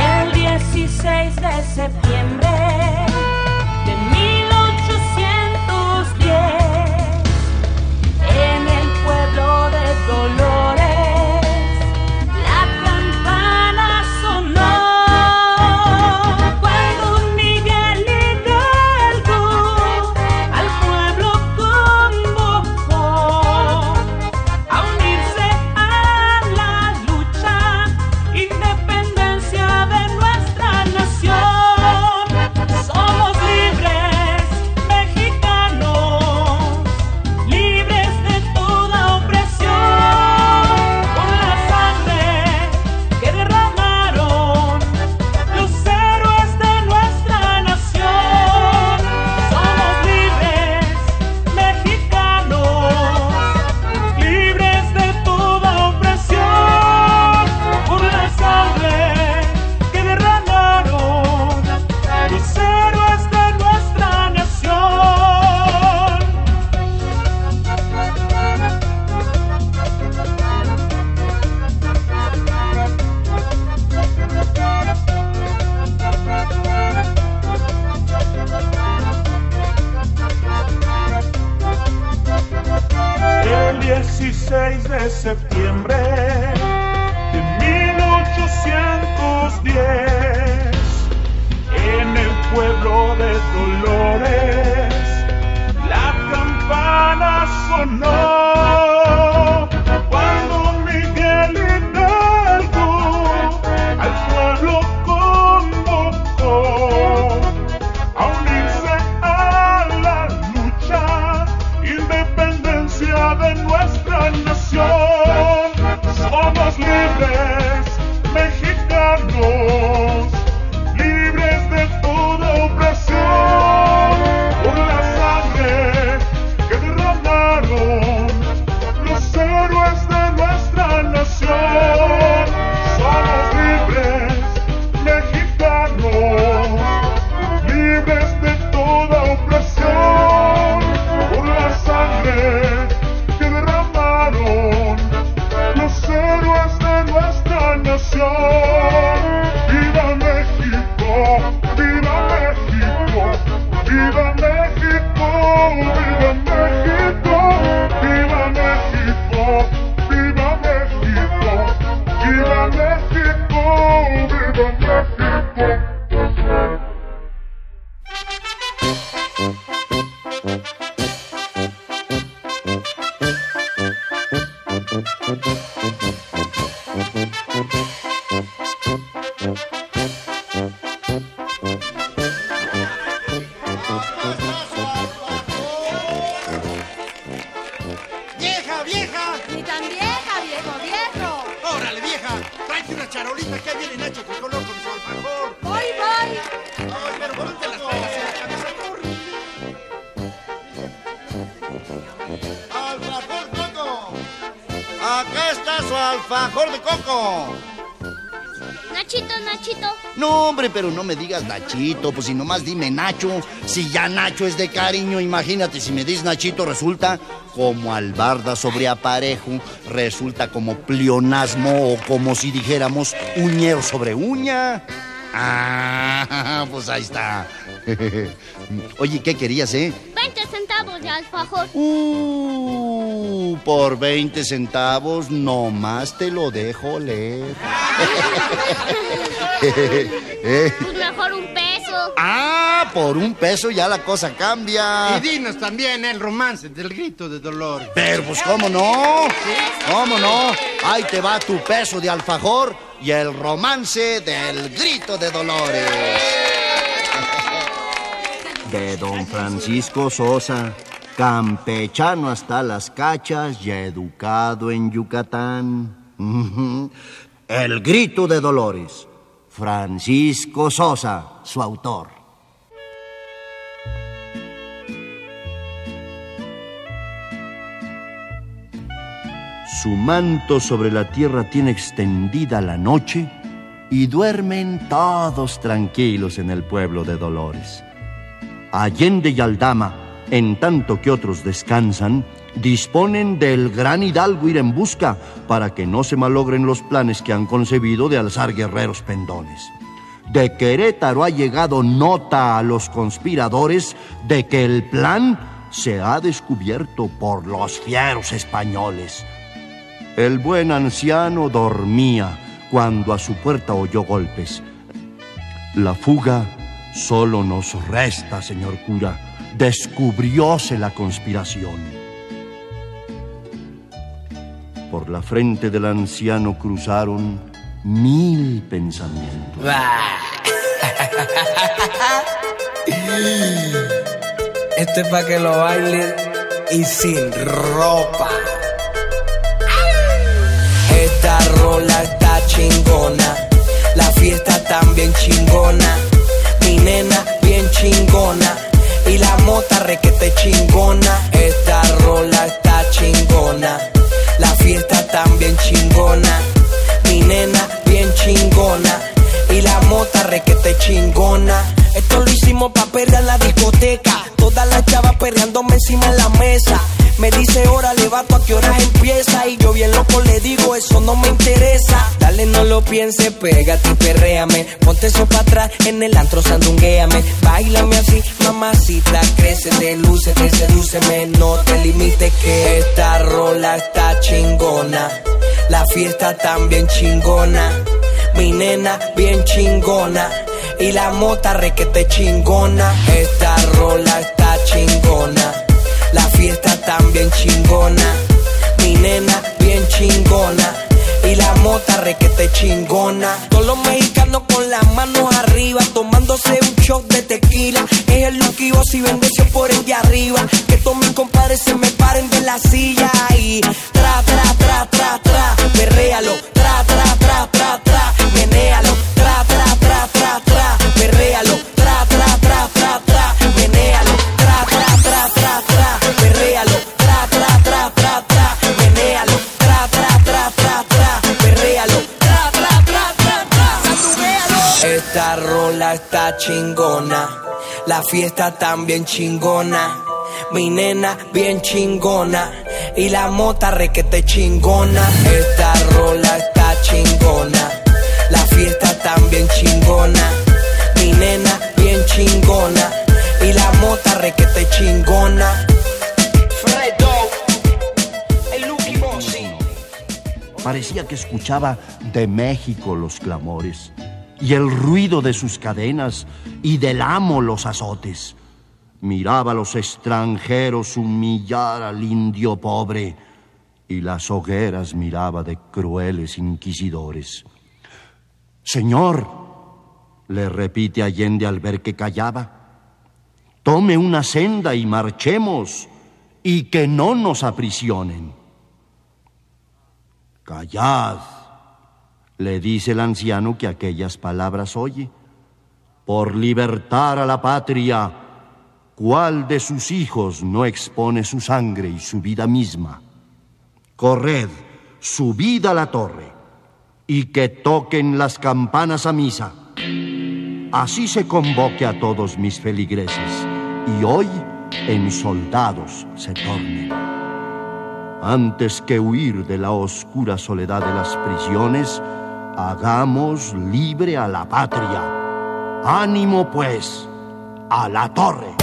El 16 septiembre Nachito, pues si nomás dime Nacho. Si ya Nacho es de cariño, imagínate, si me dices Nachito resulta como albarda sobre aparejo, resulta como pleonasmo o como si dijéramos uñero sobre uña. Ah, pues ahí está. Oye, ¿qué querías, eh? 20 centavos de alfajor. Uh, por 20 centavos nomás te lo dejo leer. Eh, Pues mejor un peso. Ah, por un peso ya la cosa cambia. Y dinos también el romance del grito de dolor. Pero pues cómo no, cómo no. Ahí te va tu peso de alfajor y el romance del grito de dolores. De don Francisco Sosa, campechano hasta las cachas y educado en Yucatán. El grito de dolores. Francisco Sosa, su autor. Su manto sobre la tierra tiene extendida la noche y duermen todos tranquilos en el pueblo de Dolores. Allende y Aldama, en tanto que otros descansan, disponen del gran hidalgo ir en busca para que no se malogren los planes que han concebido de alzar guerreros pendones. De Querétaro ha llegado nota a los conspiradores de que el plan se ha descubierto por los fieros españoles. El buen anciano dormía cuando a su puerta oyó golpes. La fuga solo nos resta, señor cura. Descubrióse la conspiración. Por la frente del anciano cruzaron mil pensamientos. Esto es para que lo bailen y sin ropa. Rola está chingona, la fiesta también chingona, mi nena bien chingona y la mota requete chingona. Esta rola está chingona, la fiesta también chingona, mi nena bien chingona y la mota requete chingona. Esto lo hicimos pa' perrear en la discoteca. Todas las chavas perreándome encima de la mesa. Me dice, órale, vato, ¿a qué horas empieza? Y yo bien loco le digo, eso no me interesa. Dale, no lo pienses, pégate y perréame. Ponte eso para atrás, en el antro sandunguéame. Bailame así, mamacita, crécete, lúcete, sedúceme. No te limites que esta rola está chingona. La fiesta también chingona. Mi nena bien chingona. Y la mota requete chingona. Esta rola está chingona. La fiesta también chingona. Mi nena bien chingona. Y la mota requete chingona. Todos los mexicanos con las manos arriba, tomándose un shot de tequila. Es el Lucky Boss y bendición por el de arriba. Que todos mis compadres se me paren de la silla y tra, tra, tra, tra, tra, perréalo. Tra, tra, está chingona. La fiesta también chingona. Mi nena bien chingona. Y la mota requete chingona. Esta rola está chingona. La fiesta también chingona. Mi nena bien chingona. Y la mota requete chingona. Fredo. El Lucky Bossy. Parecía que escuchaba de México los clamores y el ruido de sus cadenas y del amo los azotes. Miraba a los extranjeros humillar al indio pobre y las hogueras miraba de crueles inquisidores. Señor, le repite Allende al ver que callaba, tome una senda y marchemos y que no nos aprisionen. Callad, le dice el anciano que aquellas palabras oye. Por libertar a la patria, ¿cuál de sus hijos no expone su sangre y su vida misma? Corred, subid a la torre y que toquen las campanas a misa. Así se convoque a todos mis feligreses y hoy en soldados se tornen. Antes que huir de la oscura soledad de las prisiones, hagamos libre a la patria. Ánimo pues, a la torre.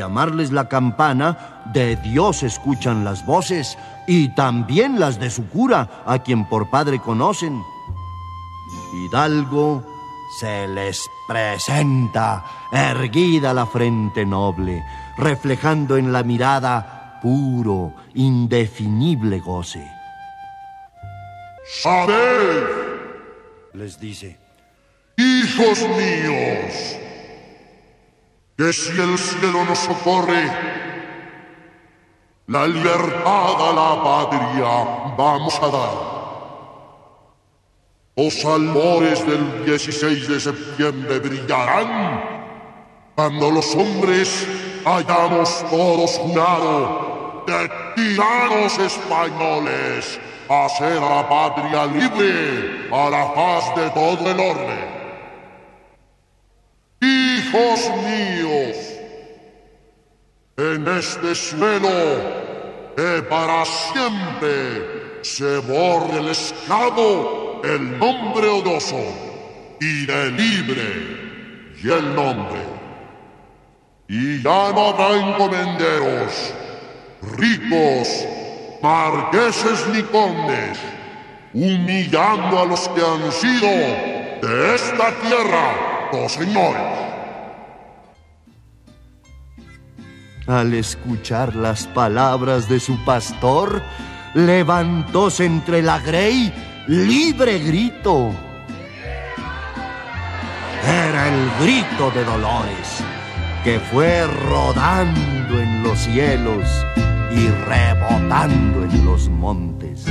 Llamarles la campana, de Dios escuchan las voces y también las de su cura, a quien por padre conocen. Hidalgo se les presenta, erguida la frente noble, reflejando en la mirada puro, indefinible goce. Sabed, les dice, hijos míos, que si el cielo nos socorre, la libertad a la patria vamos a dar. Los albores del 16 de septiembre brillarán cuando los hombres hayamos todos jurado de tiranos españoles hacer a la patria libre a la faz de todo el orden. Hijos míos, en este suelo que para siempre se borre el esclavo el nombre odioso y de libre y el nombre. Y ya no habrá encomenderos, ricos, marqueses ni condes, humillando a los que han sido de esta tierra los señores. Al escuchar las palabras de su pastor, levantóse entre la grey libre grito. Era el grito de Dolores, que fue rodando en los cielos y rebotando en los montes.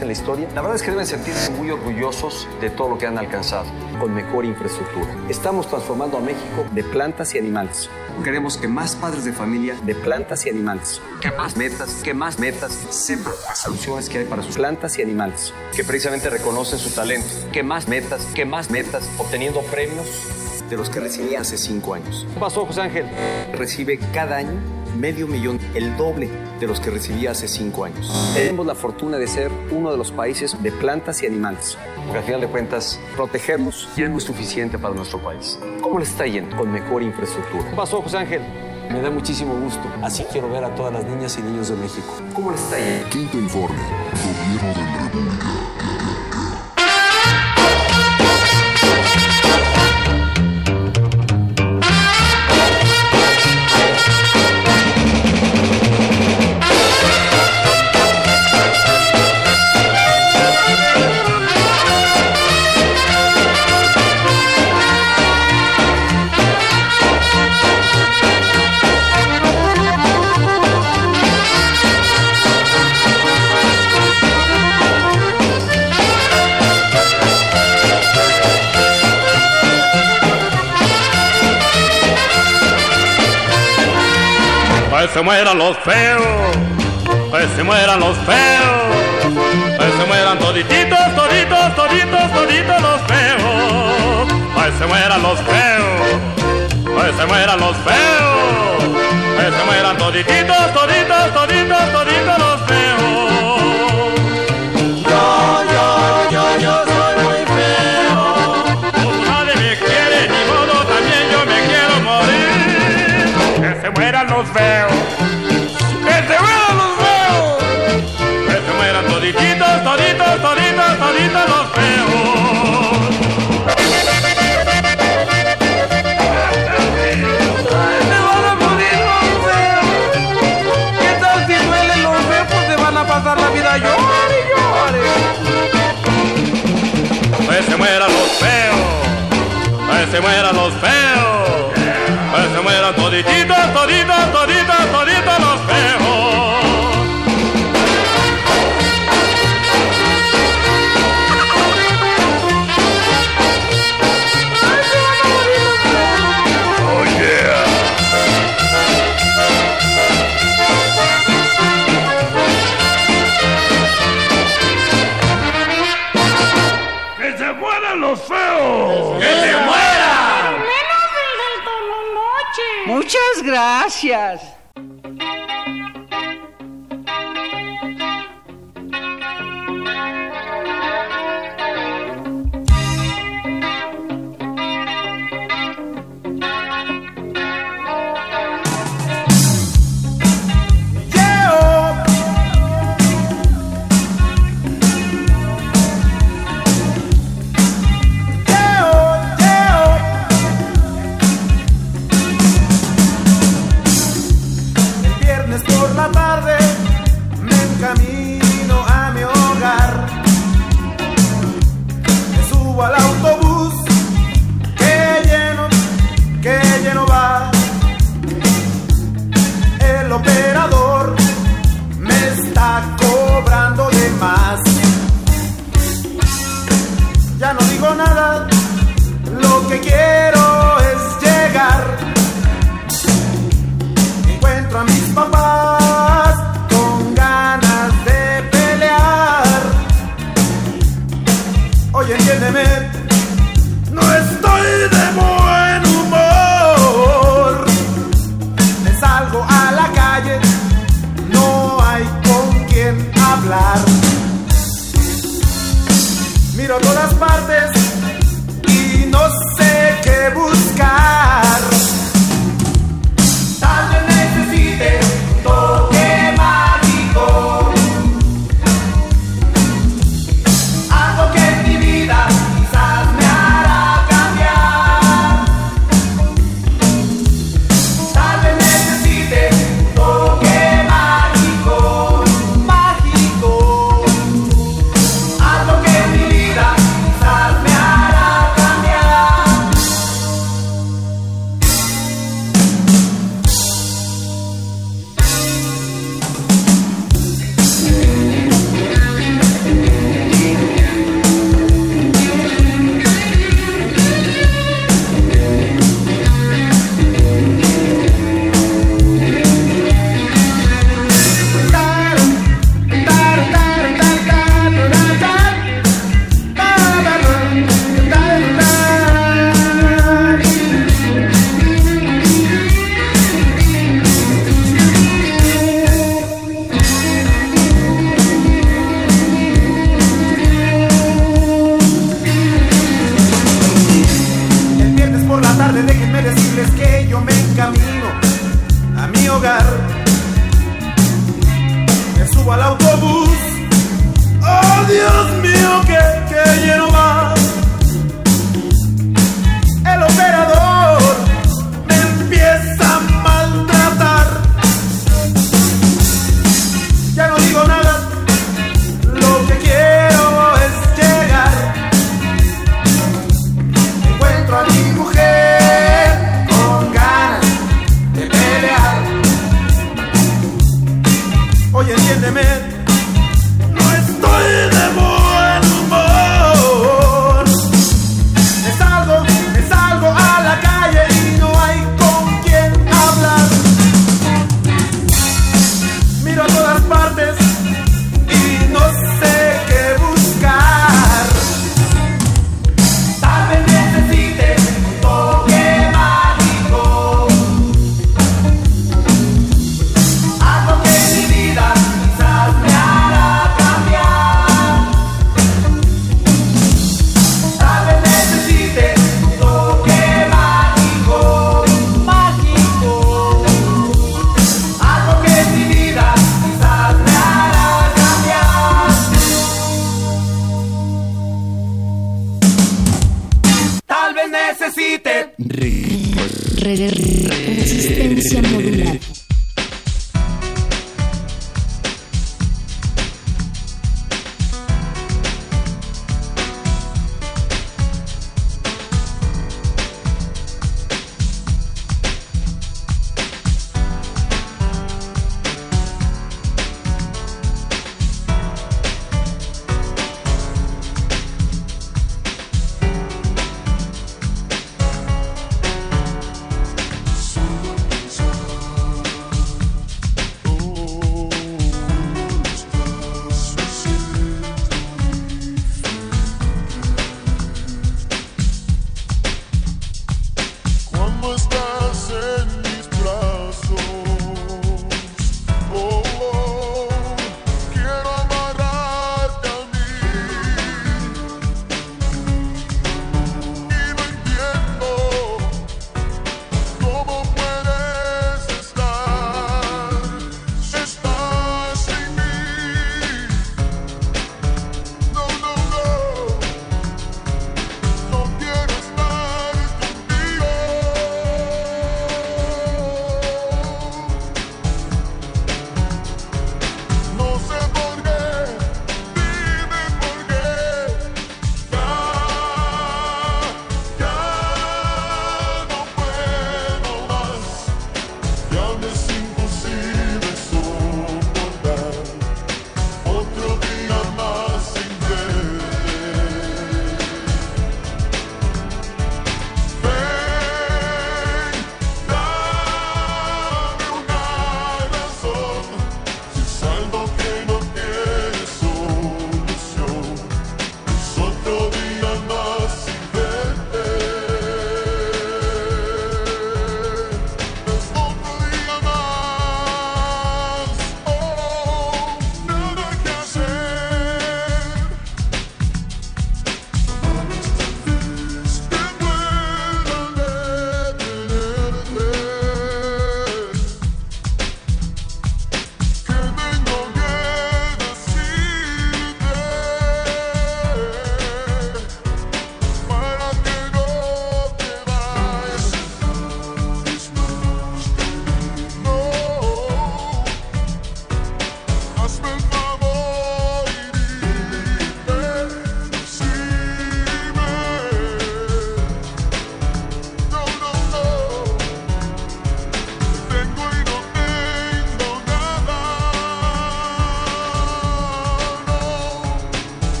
En la historia, la verdad es que deben sentirse muy orgullosos de todo lo que han alcanzado, con mejor infraestructura. Estamos transformando a México de plantas y animales. Queremos que más padres de familia de plantas y animales, que más metas, que más metas sepan las soluciones que hay para sus plantas y animales, que precisamente reconocen su talento, que más metas, que más metas, obteniendo premios de los que recibía hace cinco años. ¿Qué pasó, José Ángel? Recibe cada año medio millón, el doble de los que recibía hace cinco años. Tenemos la fortuna de ser uno de los países de plantas y animales, porque al final de cuentas, protegerlos ya no es suficiente para nuestro país. ¿Cómo le está yendo con mejor infraestructura? ¿Qué pasó, José Ángel? Me da muchísimo gusto. Así quiero ver a todas las niñas y niños de México. ¿Cómo le está yendo? Quinto informe. Gobierno de la República. Se mueran los feos, que se mueran los feos, que se mueran todititos, toditos, toditos, toditos los feos, que se mueran los feos, que se mueran los feos, que se mueran todititos, toditos, toditos, toditos los feos. Yo, yo, yo, yo soy muy feo. Nadie me quiere, ni modo, también yo me quiero morir. Que se mueran los feos. Se mueran los feos. Que se mueran todititos, gracias.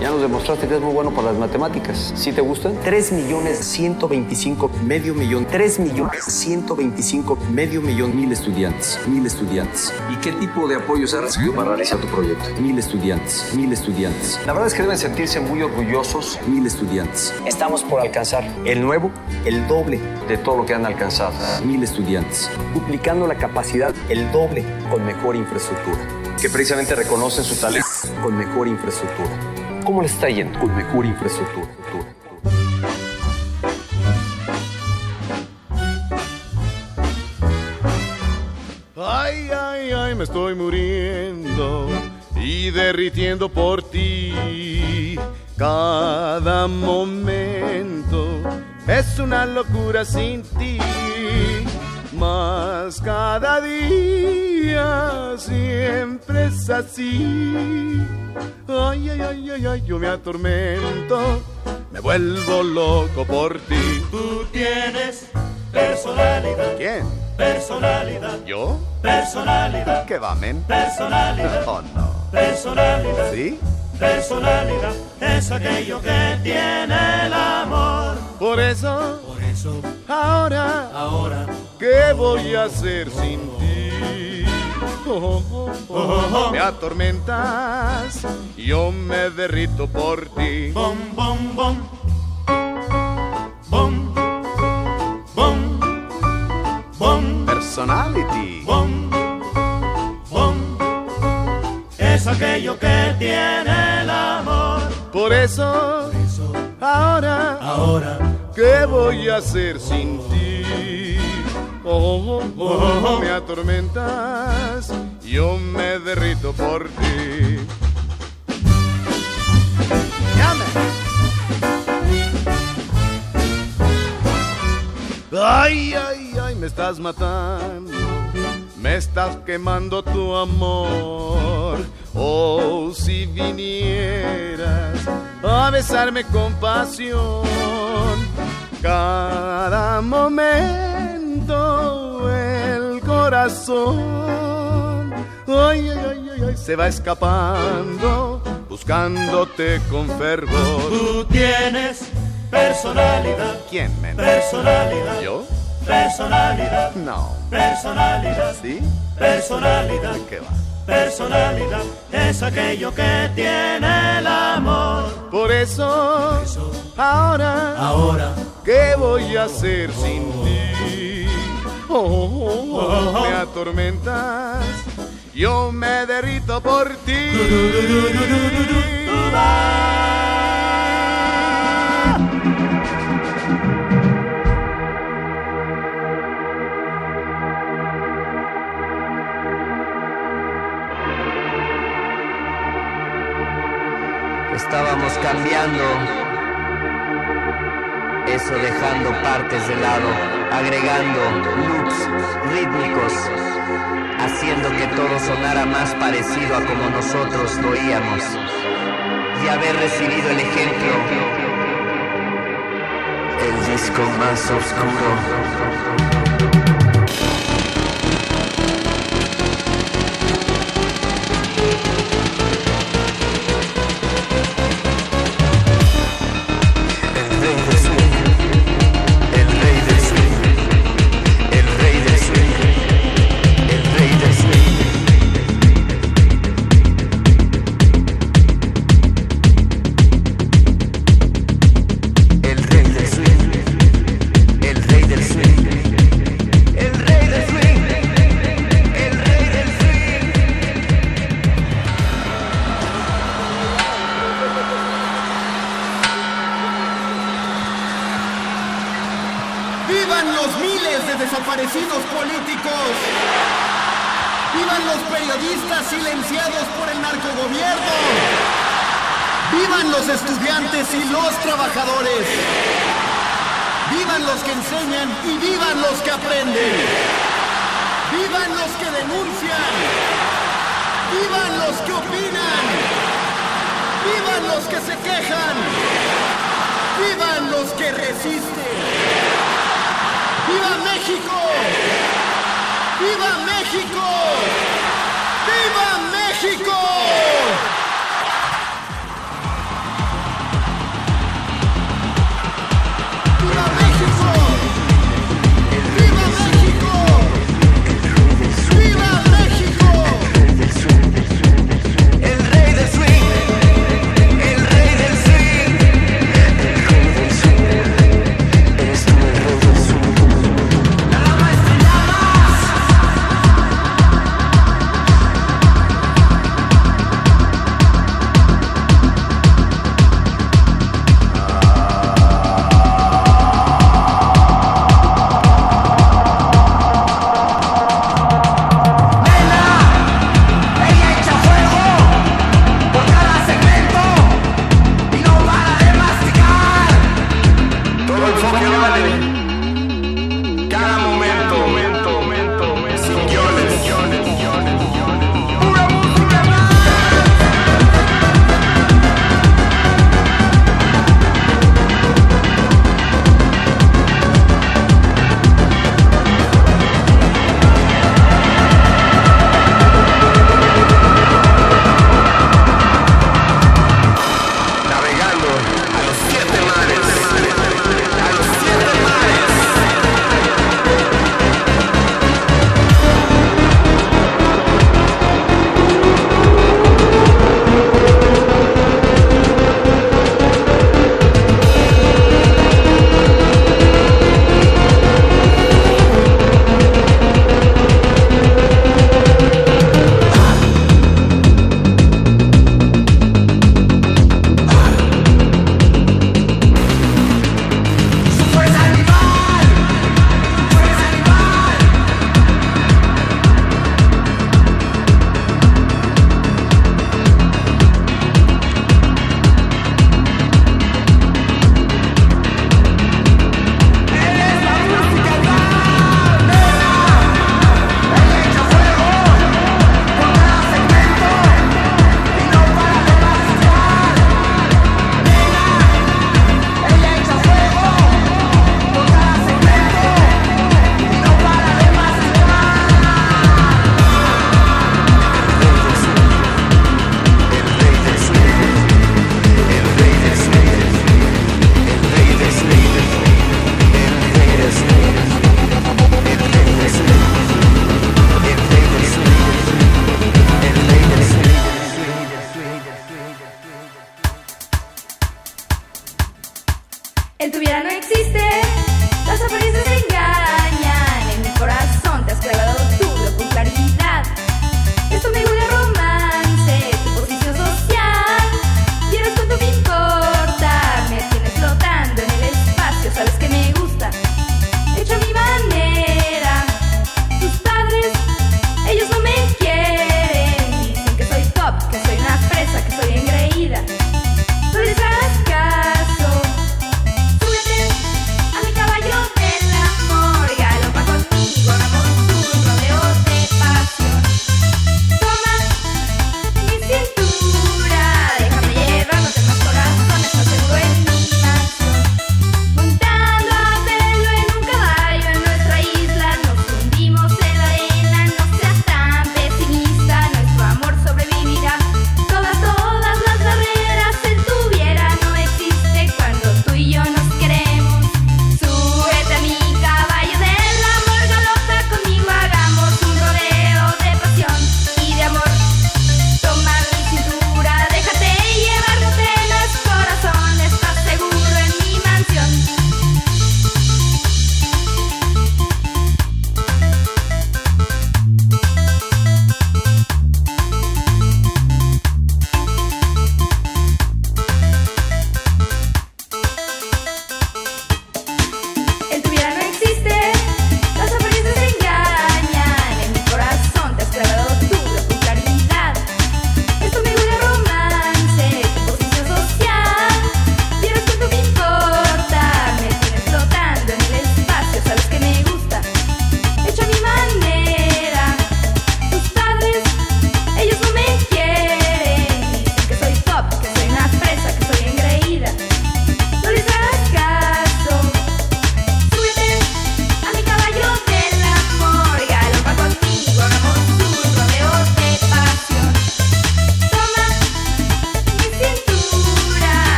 Ya nos demostraste que es muy bueno para las matemáticas. ¿Sí te gustan? 3 millones 125, medio millón, 3 millones 125, medio millón, mil estudiantes, mil estudiantes. ¿Y qué tipo de apoyos has recibido para realizar tu proyecto? Mil estudiantes, mil estudiantes. La verdad es que deben sentirse muy orgullosos, mil estudiantes. Estamos por alcanzar el nuevo, el doble de todo lo que han alcanzado. Mil estudiantes. Duplicando la capacidad, el doble, con mejor infraestructura. Que precisamente reconocen su talento con mejor infraestructura. ¿Cómo les está yendo? Con mejor infraestructura. Ay, ay, ay, me estoy muriendo y derritiendo por ti. Cada momento es una locura sin ti. Más cada día siempre es así. Ay, ay, ay, ay, ay, yo me atormento, me vuelvo loco por ti. Tú tienes personalidad. ¿Quién? Personalidad. ¿Yo? Personalidad. ¿Qué va, men? Personalidad. Oh, no. Personalidad. ¿Sí? Personalidad es aquello que tiene el amor. Por eso, por eso, ahora, ahora, ¿qué voy a hacer sin ti? Oh, oh, oh, me atormentas, yo me derrito por ti. Bom, bom, bom. Bom, bom, bom. Personality. Bom, bom. Es aquello que tiene el amor. Por eso, ahora, ahora, ¿qué voy a hacer sin ti? Oh, oh, oh, me atormentas, yo me derrito por ti. Llame. Ay, ay, ay, me estás matando, me estás quemando tu amor. Oh, si vinieras a besarme con pasión, cada momento el corazón, ay, ay, ay, ay, ay, se va escapando, buscándote con fervor. Tú tienes personalidad. ¿Quién, men? Personalidad. ¿Yo? Personalidad. No. Personalidad. ¿Sí? Personalidad. ¿Qué va? Personalidad es aquello que tiene el amor. Por eso, ahora, ahora, ¿qué voy a hacer sin ti? Oh, me atormentas, yo me derrito por ti. Estábamos cambiando, eso dejando partes de lado, agregando loops rítmicos, haciendo que todo sonara más parecido a como nosotros lo oíamos. Y haber recibido el ejemplo, el disco más oscuro.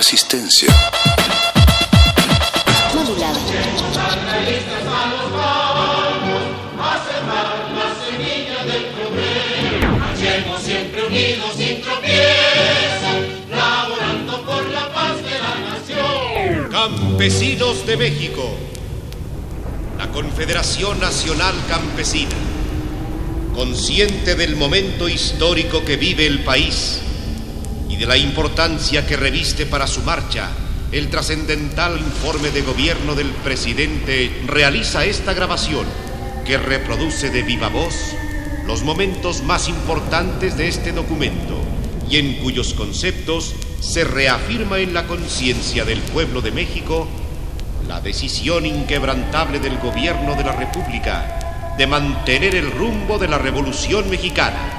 ¿Resistencia? Resistencia. Modulada. Marchemos siempre unidos sin tropiezo, laborando por la paz de la nación. Campesinos de México, la Confederación Nacional Campesina, consciente del momento histórico que vive el país de la importancia que reviste para su marcha el trascendental informe de gobierno del presidente, realiza esta grabación que reproduce de viva voz los momentos más importantes de este documento y en cuyos conceptos se reafirma en la conciencia del pueblo de México la decisión inquebrantable del gobierno de la República de mantener el rumbo de la Revolución Mexicana,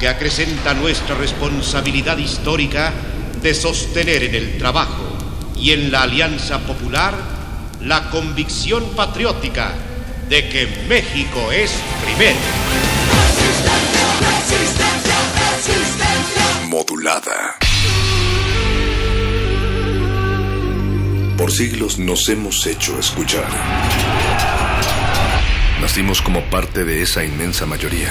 que acrecenta nuestra responsabilidad histórica de sostener en el trabajo y en la alianza popular la convicción patriótica de que México es primero. Modulada. Por siglos nos hemos hecho escuchar. Nacimos como parte de esa inmensa mayoría.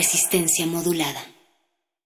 Resistencia modulada.